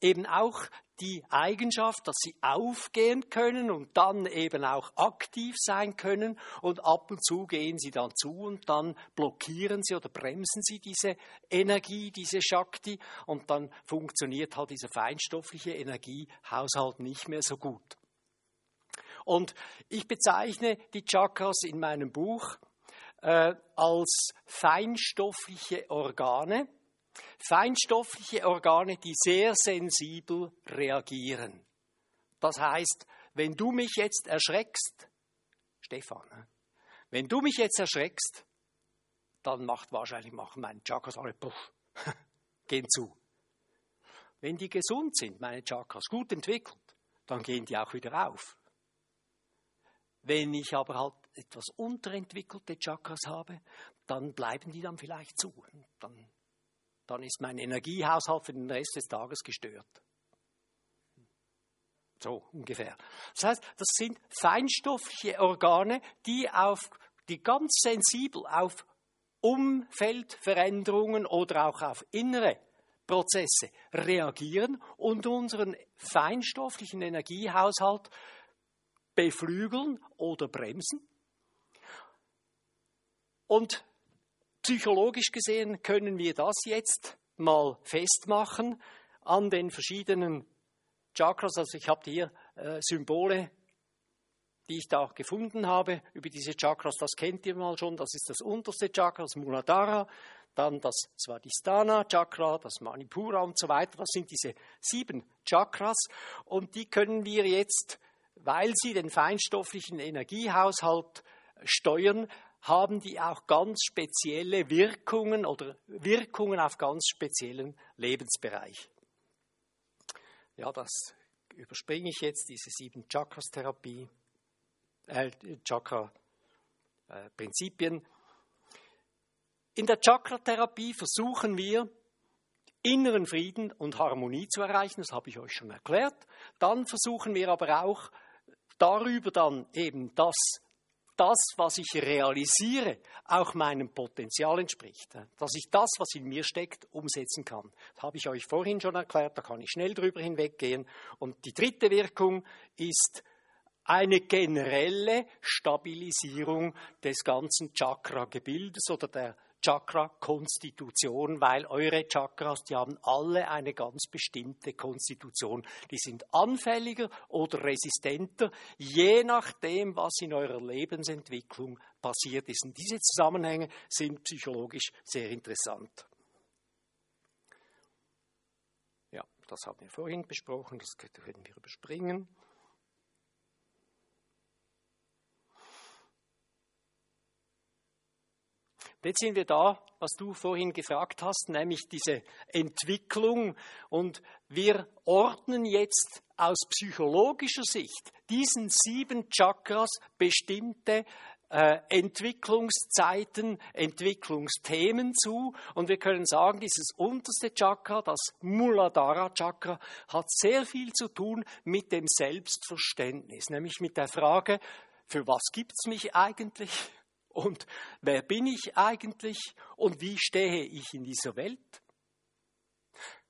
eben auch die Eigenschaft, dass sie aufgehen können und dann eben auch aktiv sein können und ab und zu gehen sie dann zu und dann blockieren sie oder bremsen sie diese Energie, diese Shakti und dann funktioniert halt dieser feinstoffliche Energiehaushalt nicht mehr so gut. Und ich bezeichne die Chakras in meinem Buch äh, als feinstoffliche Organe Feinstoffliche Organe, die sehr sensibel reagieren. Das heißt, wenn du mich jetzt erschreckst, Stefan, ne? wenn du mich jetzt erschreckst, dann macht wahrscheinlich machen meine Chakras alle puff, <laughs> gehen zu. Wenn die gesund sind, meine Chakras gut entwickelt, dann gehen die auch wieder auf. Wenn ich aber halt etwas unterentwickelte Chakras habe, dann bleiben die dann vielleicht zu. Dann dann ist mein Energiehaushalt für den Rest des Tages gestört. So ungefähr. Das heißt, das sind feinstoffliche Organe, die auf die ganz sensibel auf Umfeldveränderungen oder auch auf innere Prozesse reagieren und unseren feinstofflichen Energiehaushalt beflügeln oder bremsen. Und Psychologisch gesehen können wir das jetzt mal festmachen an den verschiedenen Chakras. Also ich habe hier äh, Symbole, die ich da gefunden habe über diese Chakras. Das kennt ihr mal schon. Das ist das unterste Chakra, das Muladhara. Dann das Svadhisthana Chakra, das Manipura und so weiter. Das sind diese sieben Chakras. Und die können wir jetzt, weil sie den feinstofflichen Energiehaushalt steuern, haben die auch ganz spezielle Wirkungen oder Wirkungen auf ganz speziellen Lebensbereich. Ja, das überspringe ich jetzt, diese sieben Chakras-Therapie, äh, Chakra-Prinzipien. In der Chakra-Therapie versuchen wir, inneren Frieden und Harmonie zu erreichen, das habe ich euch schon erklärt. Dann versuchen wir aber auch darüber dann eben das das, was ich realisiere, auch meinem Potenzial entspricht. Dass ich das, was in mir steckt, umsetzen kann. Das habe ich euch vorhin schon erklärt, da kann ich schnell drüber hinweggehen. Und die dritte Wirkung ist eine generelle Stabilisierung des ganzen Chakra-Gebildes oder der Chakra-Konstitution, weil eure Chakras, die haben alle eine ganz bestimmte Konstitution. Die sind anfälliger oder resistenter, je nachdem, was in eurer Lebensentwicklung passiert ist. Und diese Zusammenhänge sind psychologisch sehr interessant. Ja, das haben wir vorhin besprochen, das können wir überspringen. Jetzt sind wir da, was du vorhin gefragt hast, nämlich diese Entwicklung. Und wir ordnen jetzt aus psychologischer Sicht diesen sieben Chakras bestimmte äh, Entwicklungszeiten, Entwicklungsthemen zu. Und wir können sagen, dieses unterste Chakra, das Muladhara Chakra, hat sehr viel zu tun mit dem Selbstverständnis, nämlich mit der Frage, für was gibt es mich eigentlich? Und wer bin ich eigentlich und wie stehe ich in dieser Welt?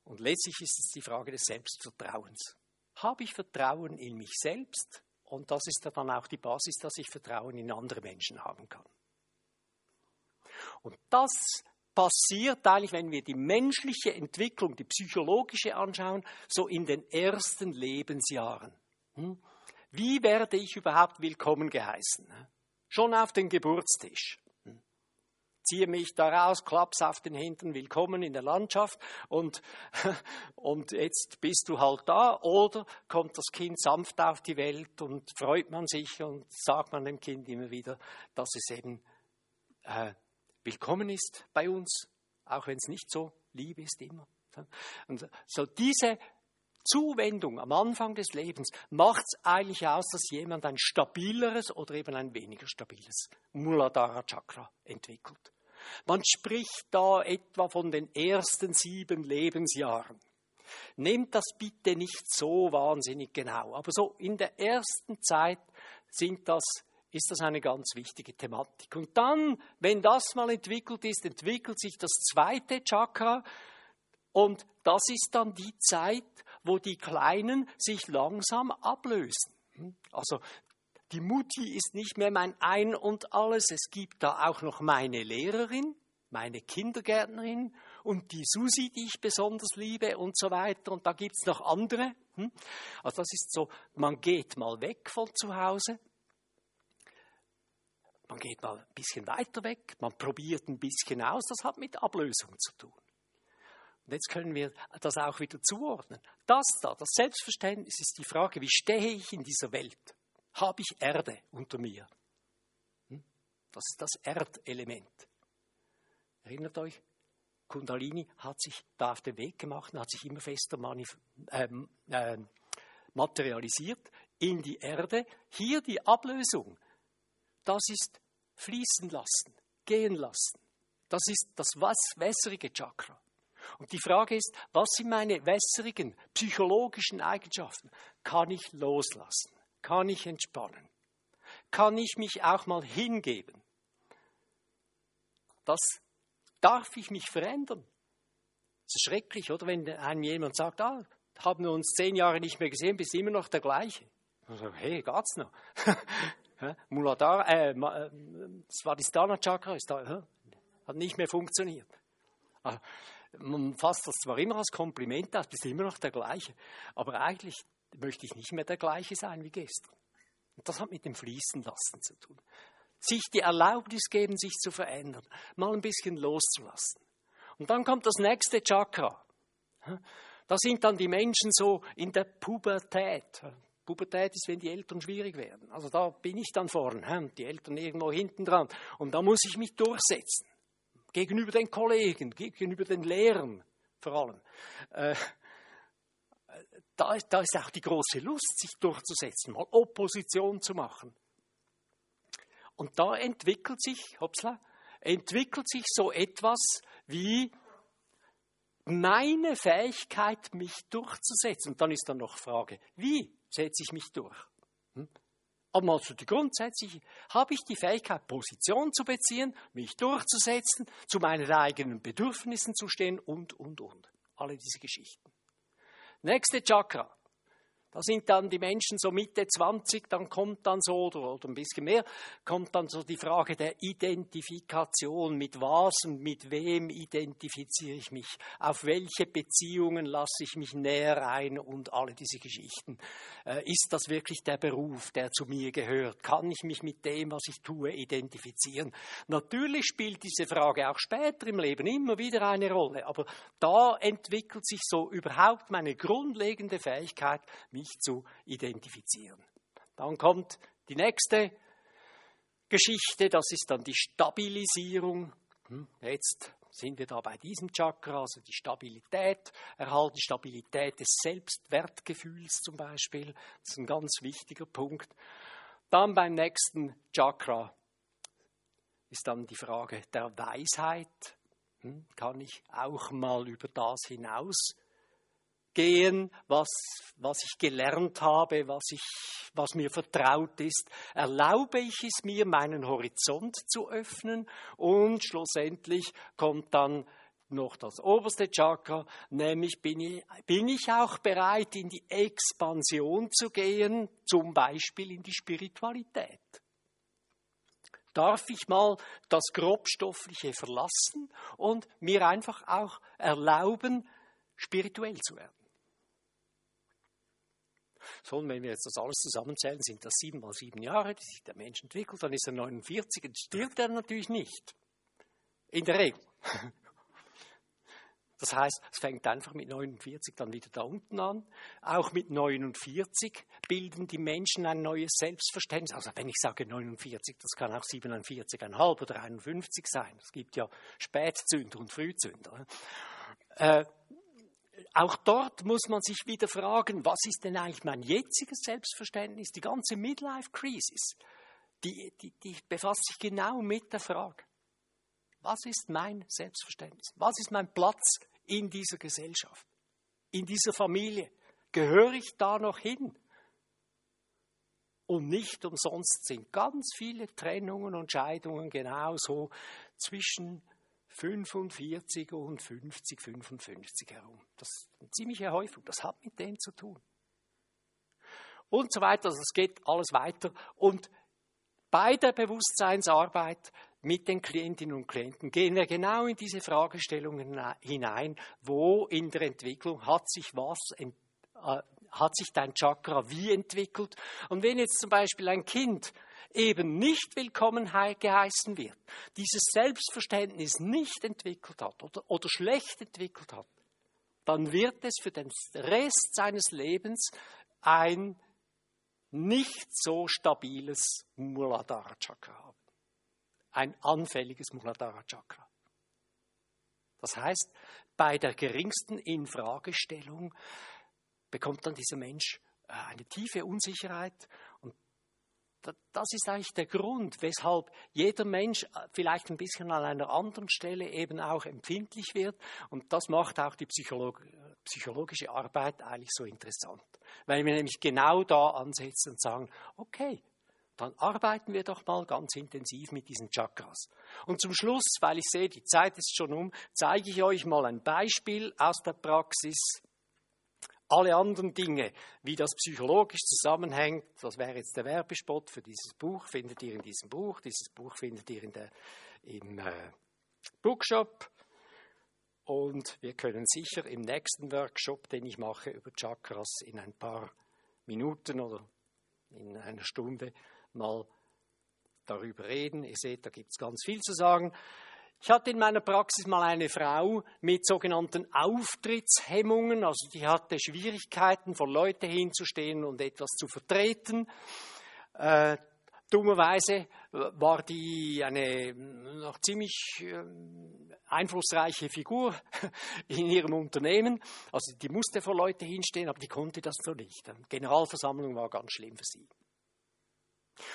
Und letztlich ist es die Frage des Selbstvertrauens. Habe ich Vertrauen in mich selbst? Und das ist dann auch die Basis, dass ich Vertrauen in andere Menschen haben kann. Und das passiert eigentlich, wenn wir die menschliche Entwicklung, die psychologische anschauen, so in den ersten Lebensjahren. Hm? Wie werde ich überhaupt willkommen geheißen? Schon auf den Geburtstisch. Ziehe mich da raus, klapp's auf den Hintern, willkommen in der Landschaft und, <laughs> und jetzt bist du halt da. Oder kommt das Kind sanft auf die Welt und freut man sich und sagt man dem Kind immer wieder, dass es eben äh, willkommen ist bei uns, auch wenn es nicht so lieb ist immer. Und so diese Zuwendung am Anfang des Lebens macht es eigentlich aus, dass jemand ein stabileres oder eben ein weniger stabiles Muladhara Chakra entwickelt. Man spricht da etwa von den ersten sieben Lebensjahren. Nehmt das bitte nicht so wahnsinnig genau, aber so in der ersten Zeit sind das, ist das eine ganz wichtige Thematik. Und dann, wenn das mal entwickelt ist, entwickelt sich das zweite Chakra und das ist dann die Zeit, wo die Kleinen sich langsam ablösen. Also die Mutti ist nicht mehr mein Ein und alles. Es gibt da auch noch meine Lehrerin, meine Kindergärtnerin und die Susi, die ich besonders liebe und so weiter. Und da gibt es noch andere. Hm? Also das ist so, man geht mal weg von zu Hause. Man geht mal ein bisschen weiter weg, man probiert ein bisschen aus, das hat mit Ablösung zu tun. Und jetzt können wir das auch wieder zuordnen. Das da, das Selbstverständnis ist die Frage, wie stehe ich in dieser Welt? Habe ich Erde unter mir? Hm? Das ist das Erdelement. Erinnert euch, Kundalini hat sich da auf den Weg gemacht und hat sich immer fester ähm, äh, materialisiert in die Erde. Hier die Ablösung, das ist fließen lassen, gehen lassen. Das ist das wässrige Chakra. Und die Frage ist, was sind meine wässrigen psychologischen Eigenschaften? Kann ich loslassen? Kann ich entspannen? Kann ich mich auch mal hingeben? Das darf ich mich verändern. Das ist schrecklich, oder? Wenn einem jemand sagt, ah, haben wir uns zehn Jahre nicht mehr gesehen, bist immer noch der gleiche. Also, hey, geht's noch? <laughs> Muladhara, äh, äh Svadhisthana Chakra ist da, hat nicht mehr funktioniert. Man fasst das zwar immer als Kompliment aus, bist immer noch der gleiche, aber eigentlich möchte ich nicht mehr der gleiche sein wie gestern. Und das hat mit dem Fließen lassen zu tun. Sich die Erlaubnis geben, sich zu verändern, mal ein bisschen loszulassen. Und dann kommt das nächste Chakra. Da sind dann die Menschen so in der Pubertät. Pubertät ist, wenn die Eltern schwierig werden. Also da bin ich dann vorne, die Eltern irgendwo hinten dran. Und da muss ich mich durchsetzen gegenüber den Kollegen, gegenüber den Lehrern vor allem. Äh, da, da ist auch die große Lust, sich durchzusetzen, mal Opposition zu machen. Und da entwickelt sich, hoppsla, entwickelt sich so etwas wie meine Fähigkeit, mich durchzusetzen. Und dann ist dann noch Frage, wie setze ich mich durch? Aber also die grundsätzliche, habe ich die Fähigkeit, Position zu beziehen, mich durchzusetzen, zu meinen eigenen Bedürfnissen zu stehen und, und, und. Alle diese Geschichten. Nächste Chakra. Da sind dann die Menschen so Mitte 20, dann kommt dann so, oder, ein bisschen mehr, kommt dann so die Frage der Identifikation. Mit was und mit wem identifiziere ich mich? Auf welche Beziehungen lasse ich mich näher ein und alle diese Geschichten? Äh, ist das wirklich der Beruf, der zu mir gehört? Kann ich mich mit dem, was ich tue, identifizieren? Natürlich spielt diese Frage auch später im Leben immer wieder eine Rolle, aber da entwickelt sich so überhaupt meine grundlegende Fähigkeit, zu identifizieren. Dann kommt die nächste Geschichte, das ist dann die Stabilisierung. Hm, jetzt sind wir da bei diesem Chakra, also die Stabilität, erhalten Stabilität des Selbstwertgefühls zum Beispiel. Das ist ein ganz wichtiger Punkt. Dann beim nächsten Chakra ist dann die Frage der Weisheit. Hm, kann ich auch mal über das hinaus gehen, was, was ich gelernt habe, was, ich, was mir vertraut ist, erlaube ich es mir, meinen Horizont zu öffnen und schlussendlich kommt dann noch das oberste Chakra, nämlich bin ich, bin ich auch bereit, in die Expansion zu gehen, zum Beispiel in die Spiritualität. Darf ich mal das Grobstoffliche verlassen und mir einfach auch erlauben, spirituell zu werden? So, und wenn wir jetzt das alles zusammenzählen, sind das sieben mal sieben Jahre, die sich der Mensch entwickelt, dann ist er 49 und stirbt er natürlich nicht. In der Regel. <laughs> Das heißt, es fängt einfach mit 49 dann wieder da unten an. Auch mit 49 bilden die Menschen ein neues Selbstverständnis. Also wenn ich sage 49, das kann auch 47,5 oder 51 sein. Es gibt ja Spätzünder und Frühzünder. Äh, auch dort muss man sich wieder fragen, was ist denn eigentlich mein jetziges Selbstverständnis? Die ganze Midlife-Crisis, die, die, die befasst sich genau mit der Frage, was ist mein Selbstverständnis? Was ist mein Platz in dieser Gesellschaft, in dieser Familie? Gehöre ich da noch hin? Und nicht umsonst sind ganz viele Trennungen und Scheidungen genauso zwischen 45 und 50, 55 herum. Das ist eine ziemliche Häufung. Das hat mit dem zu tun. Und so weiter. Also es geht alles weiter. Und bei der Bewusstseinsarbeit mit den Klientinnen und Klienten gehen wir genau in diese Fragestellungen hinein, wo in der Entwicklung hat sich was, äh, hat sich dein Chakra wie entwickelt. Und wenn jetzt zum Beispiel ein Kind eben nicht willkommen geheißen wird, dieses Selbstverständnis nicht entwickelt hat oder, oder schlecht entwickelt hat, dann wird es für den Rest seines Lebens ein nicht so stabiles Muladhara Chakra haben. Ein anfälliges Muladhara Chakra. Das heißt, bei der geringsten Infragestellung bekommt dann dieser Mensch äh, eine tiefe Unsicherheit das ist eigentlich der Grund, weshalb jeder Mensch äh, vielleicht ein bisschen an einer anderen Stelle eben auch empfindlich wird. Und das macht auch die Psycholog psychologische Arbeit eigentlich so interessant. Weil wir nämlich genau da ansetzen und sagen, okay, dann arbeiten wir doch mal ganz intensiv mit diesen Chakras. Und zum Schluss, weil ich sehe, die Zeit ist schon um, zeige ich euch mal ein Beispiel aus der Praxis alle anderen Dinge, wie das psychologisch zusammenhängt, das wäre jetzt der Werbespot für dieses Buch, findet ihr in diesem Buch. Dieses Buch findet ihr in der, im äh, Bookshop. Und wir können sicher im nächsten Workshop, den ich mache über Chakras, in ein paar Minuten oder in einer Stunde mal darüber reden. Ihr seht, da gibt es ganz viel zu sagen. Ich hatte in meiner Praxis mal eine Frau mit sogenannten Auftrittshemmungen, also die hatte Schwierigkeiten, vor Leute hinzustehen und etwas zu vertreten. Äh, dummerweise war die eine noch ziemlich äh, einflussreiche Figur <laughs> in ihrem Unternehmen. Also die musste vor Leute hinstehen, aber die konnte das so nicht. Die Generalversammlung war ganz schlimm für sie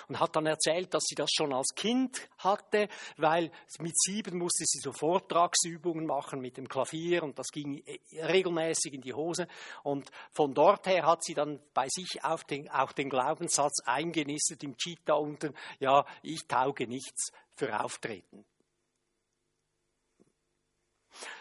und hat dann erzählt, dass sie das schon als Kind hatte, weil mit sieben musste sie so Vortragsübungen machen mit dem Klavier und das ging regelmäßig in die Hose. Und von dort her hat sie dann bei sich auch den, auch den Glaubenssatz eingenistet im Cheetah unten, ja, ich tauge nichts für Auftreten.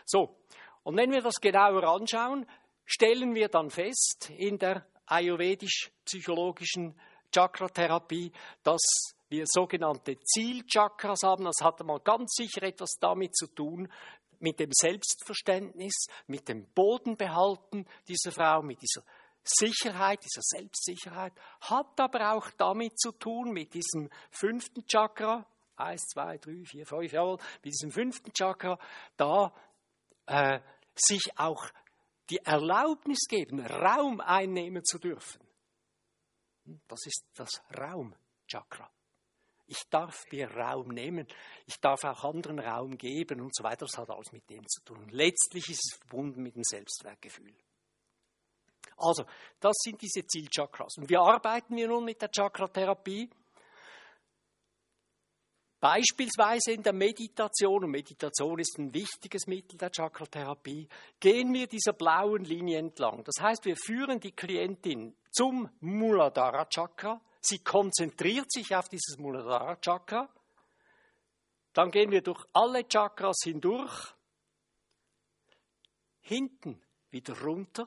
So, und wenn wir das genauer anschauen, stellen wir dann fest in der ayurvedisch-psychologischen Chakra-Therapie, dass wir sogenannte Zielchakras haben. Das hat mal ganz sicher etwas damit zu tun, mit dem Selbstverständnis, mit dem Bodenbehalten dieser Frau, mit dieser Sicherheit, dieser Selbstsicherheit, hat aber auch damit zu tun, mit diesem fünften Chakra, eins, zwei, drei, vier, fünf, jawohl, mit diesem fünften Chakra, da äh, sich auch die Erlaubnis geben, Raum einnehmen zu dürfen. Das ist das Raumchakra. Ich darf dir Raum nehmen, ich darf auch anderen Raum geben und so weiter. Das hat alles mit dem zu tun. Letztlich ist es verbunden mit dem Selbstwertgefühl. Also, das sind diese Zielchakras. Und wie arbeiten wir nun mit der Chakratherapie? Beispielsweise in der Meditation, und Meditation ist ein wichtiges Mittel der Chakratherapie, gehen wir dieser blauen Linie entlang. Das heißt, wir führen die Klientin zum Muladhara Chakra. Sie konzentriert sich auf dieses Muladhara Chakra. Dann gehen wir durch alle Chakras hindurch. Hinten wieder runter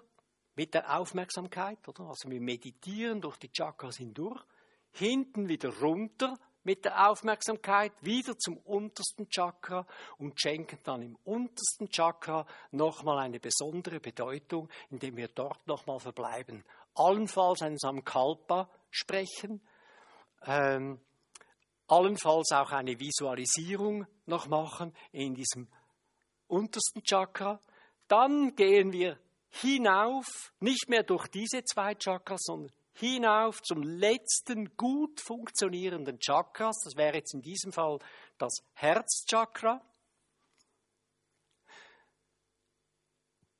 mit der Aufmerksamkeit, oder? Also wir meditieren durch die Chakras hindurch. Hinten wieder runter mit der Aufmerksamkeit wieder zum untersten Chakra und schenken dann im untersten Chakra nochmal eine besondere Bedeutung, indem wir dort nochmal verbleiben. Allenfalls einen Samkalpa sprechen, ähm, allenfalls auch eine Visualisierung noch machen in diesem untersten Chakra. Dann gehen wir hinauf, nicht mehr durch diese zwei Chakras, sondern hinauf zum letzten gut funktionierenden Chakras. Das wäre jetzt in diesem Fall das Herzchakra.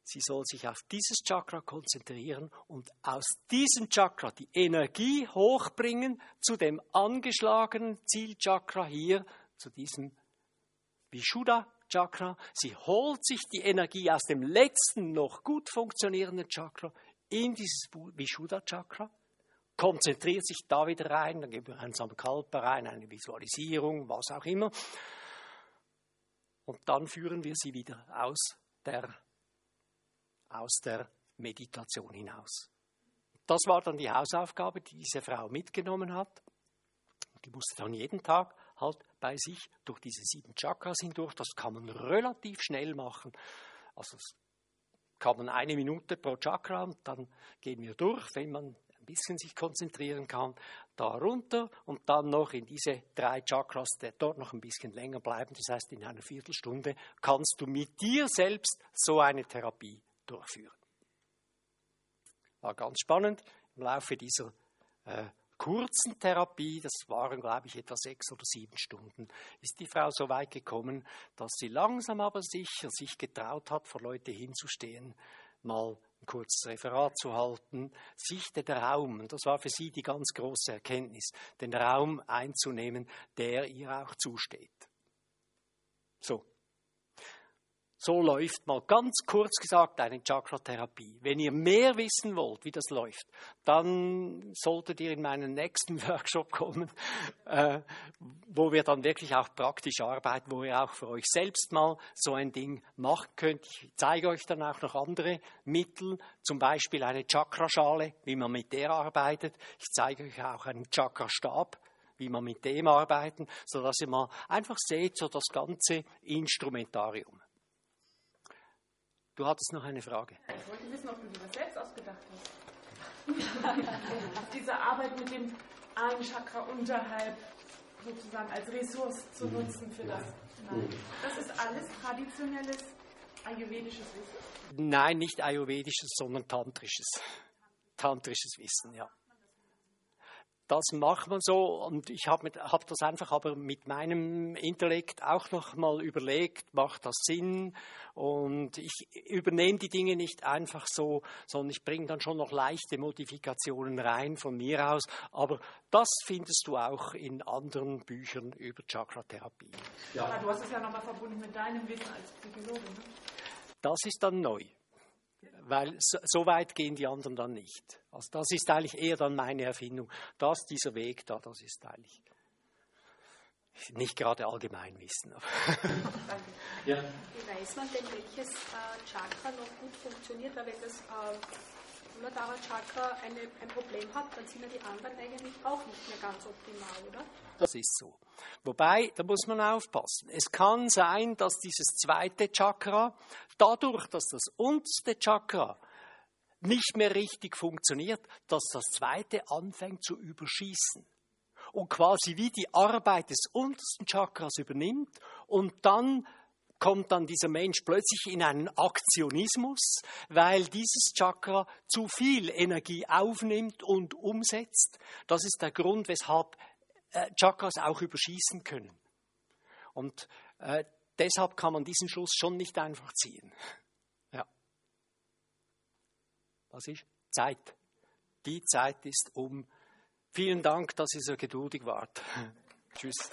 Sie soll sich auf dieses Chakra konzentrieren und aus diesem Chakra die Energie hochbringen zu dem angeschlagenen Zielchakra hier, zu diesem Vishuddha Chakra. Sie holt sich die Energie aus dem letzten noch gut funktionierenden Chakra in dieses Vishuddha Chakra konzentriert sich da wieder rein, dann geben wir einen Samkalpa rein, eine Visualisierung, was auch immer. Und dann führen wir sie wieder aus der, aus der Meditation hinaus. Das war dann die Hausaufgabe, die diese Frau mitgenommen hat. Die musste dann jeden Tag halt bei sich durch diese sieben Chakras hindurch. Das kann man relativ schnell machen. Also kann man eine Minute pro Chakra und dann gehen wir durch, wenn man bisschen sich konzentrieren kann, da runter und dann noch in diese drei Chakras, der dort noch ein bisschen länger bleiben. Das heißt, in einer Viertelstunde kannst du mit dir selbst so eine Therapie durchführen. War ganz spannend. Im Laufe dieser äh, kurzen Therapie, das waren, glaube ich, etwa sechs oder sieben Stunden, ist die Frau so weit gekommen, dass sie langsam aber sicher sich getraut hat, vor Leute hinzustehen, mal ein kurzes Referat zu halten, sich den Raum, das war für sie die ganz große Erkenntnis, den Raum einzunehmen, der ihr auch zusteht. So, so läuft mal ganz kurz gesagt eine Chakra-Therapie. Wenn ihr mehr wissen wollt, wie das läuft, dann solltet ihr in meinen nächsten <laughs> Workshop kommen, äh, wo wir dann wirklich auch praktisch arbeiten, wo ihr auch für euch selbst mal so ein Ding machen könnt. Ich zeige euch dann auch noch andere Mittel, zum Beispiel eine Chakraschale, wie man mit der arbeitet. Ich zeige euch auch einen Chakrastab, wie man mit dem arbeiten, sodass ihr mal einfach seht, so das ganze Instrumentarium. Du hattest noch eine Frage. Ich wollte wissen, ob du dir das selbst ausgedacht hast. <laughs> Diese Arbeit mit dem einen Chakra unterhalb sozusagen als Ressource zu mhm. nutzen für das. Nein. Das ist alles traditionelles ayurvedisches Wissen? Nein, nicht ayurvedisches, sondern tantrisches. Tantrisches Wissen, ja das macht man so und ich habe hab das einfach aber mit meinem Intellekt auch noch mal überlegt, macht das Sinn und ich übernehme die Dinge nicht einfach so, sondern ich bringe dann schon noch leichte Modifikationen rein von mir aus, aber das findest du auch in anderen Büchern über Chakra-Therapie. Ja. Aber du hast es ja nochmal verbunden mit deinem Wissen als Psychologe. Ne? Das ist dann neu weil so, so, weit gehen die anderen dann nicht. Also das ist eigentlich eher dann meine Erfindung. Das, dieser Weg da, das ist eigentlich nicht gerade Allgemeinwissen. <laughs> ja. Wie weiß man denn, welches äh, Chakra noch gut funktioniert? Weil wenn das äh, Muladhara Chakra eine, ein Problem hat, dann sind ja die anderen eigentlich auch nicht mehr ganz optimal, oder? Das ist so. Wobei, da muss man aufpassen. Es kann sein, dass dieses zweite Chakra, dadurch, dass das unterste Chakra nicht mehr richtig funktioniert, dass das zweite anfängt zu überschießen und quasi wie die Arbeit des untersten Chakras übernimmt und dann kommt dann dieser Mensch plötzlich in einen Aktionismus, weil dieses Chakra zu viel Energie aufnimmt und umsetzt. Das ist der Grund, weshalb äh, Chakras auch überschießen können. Und äh, deshalb kann man diesen Schluss schon nicht einfach ziehen. <laughs> Ja. Was ist? Zeit. Die Zeit ist um. Vielen Dank, dass ihr so geduldig wart. <laughs> Tschüss.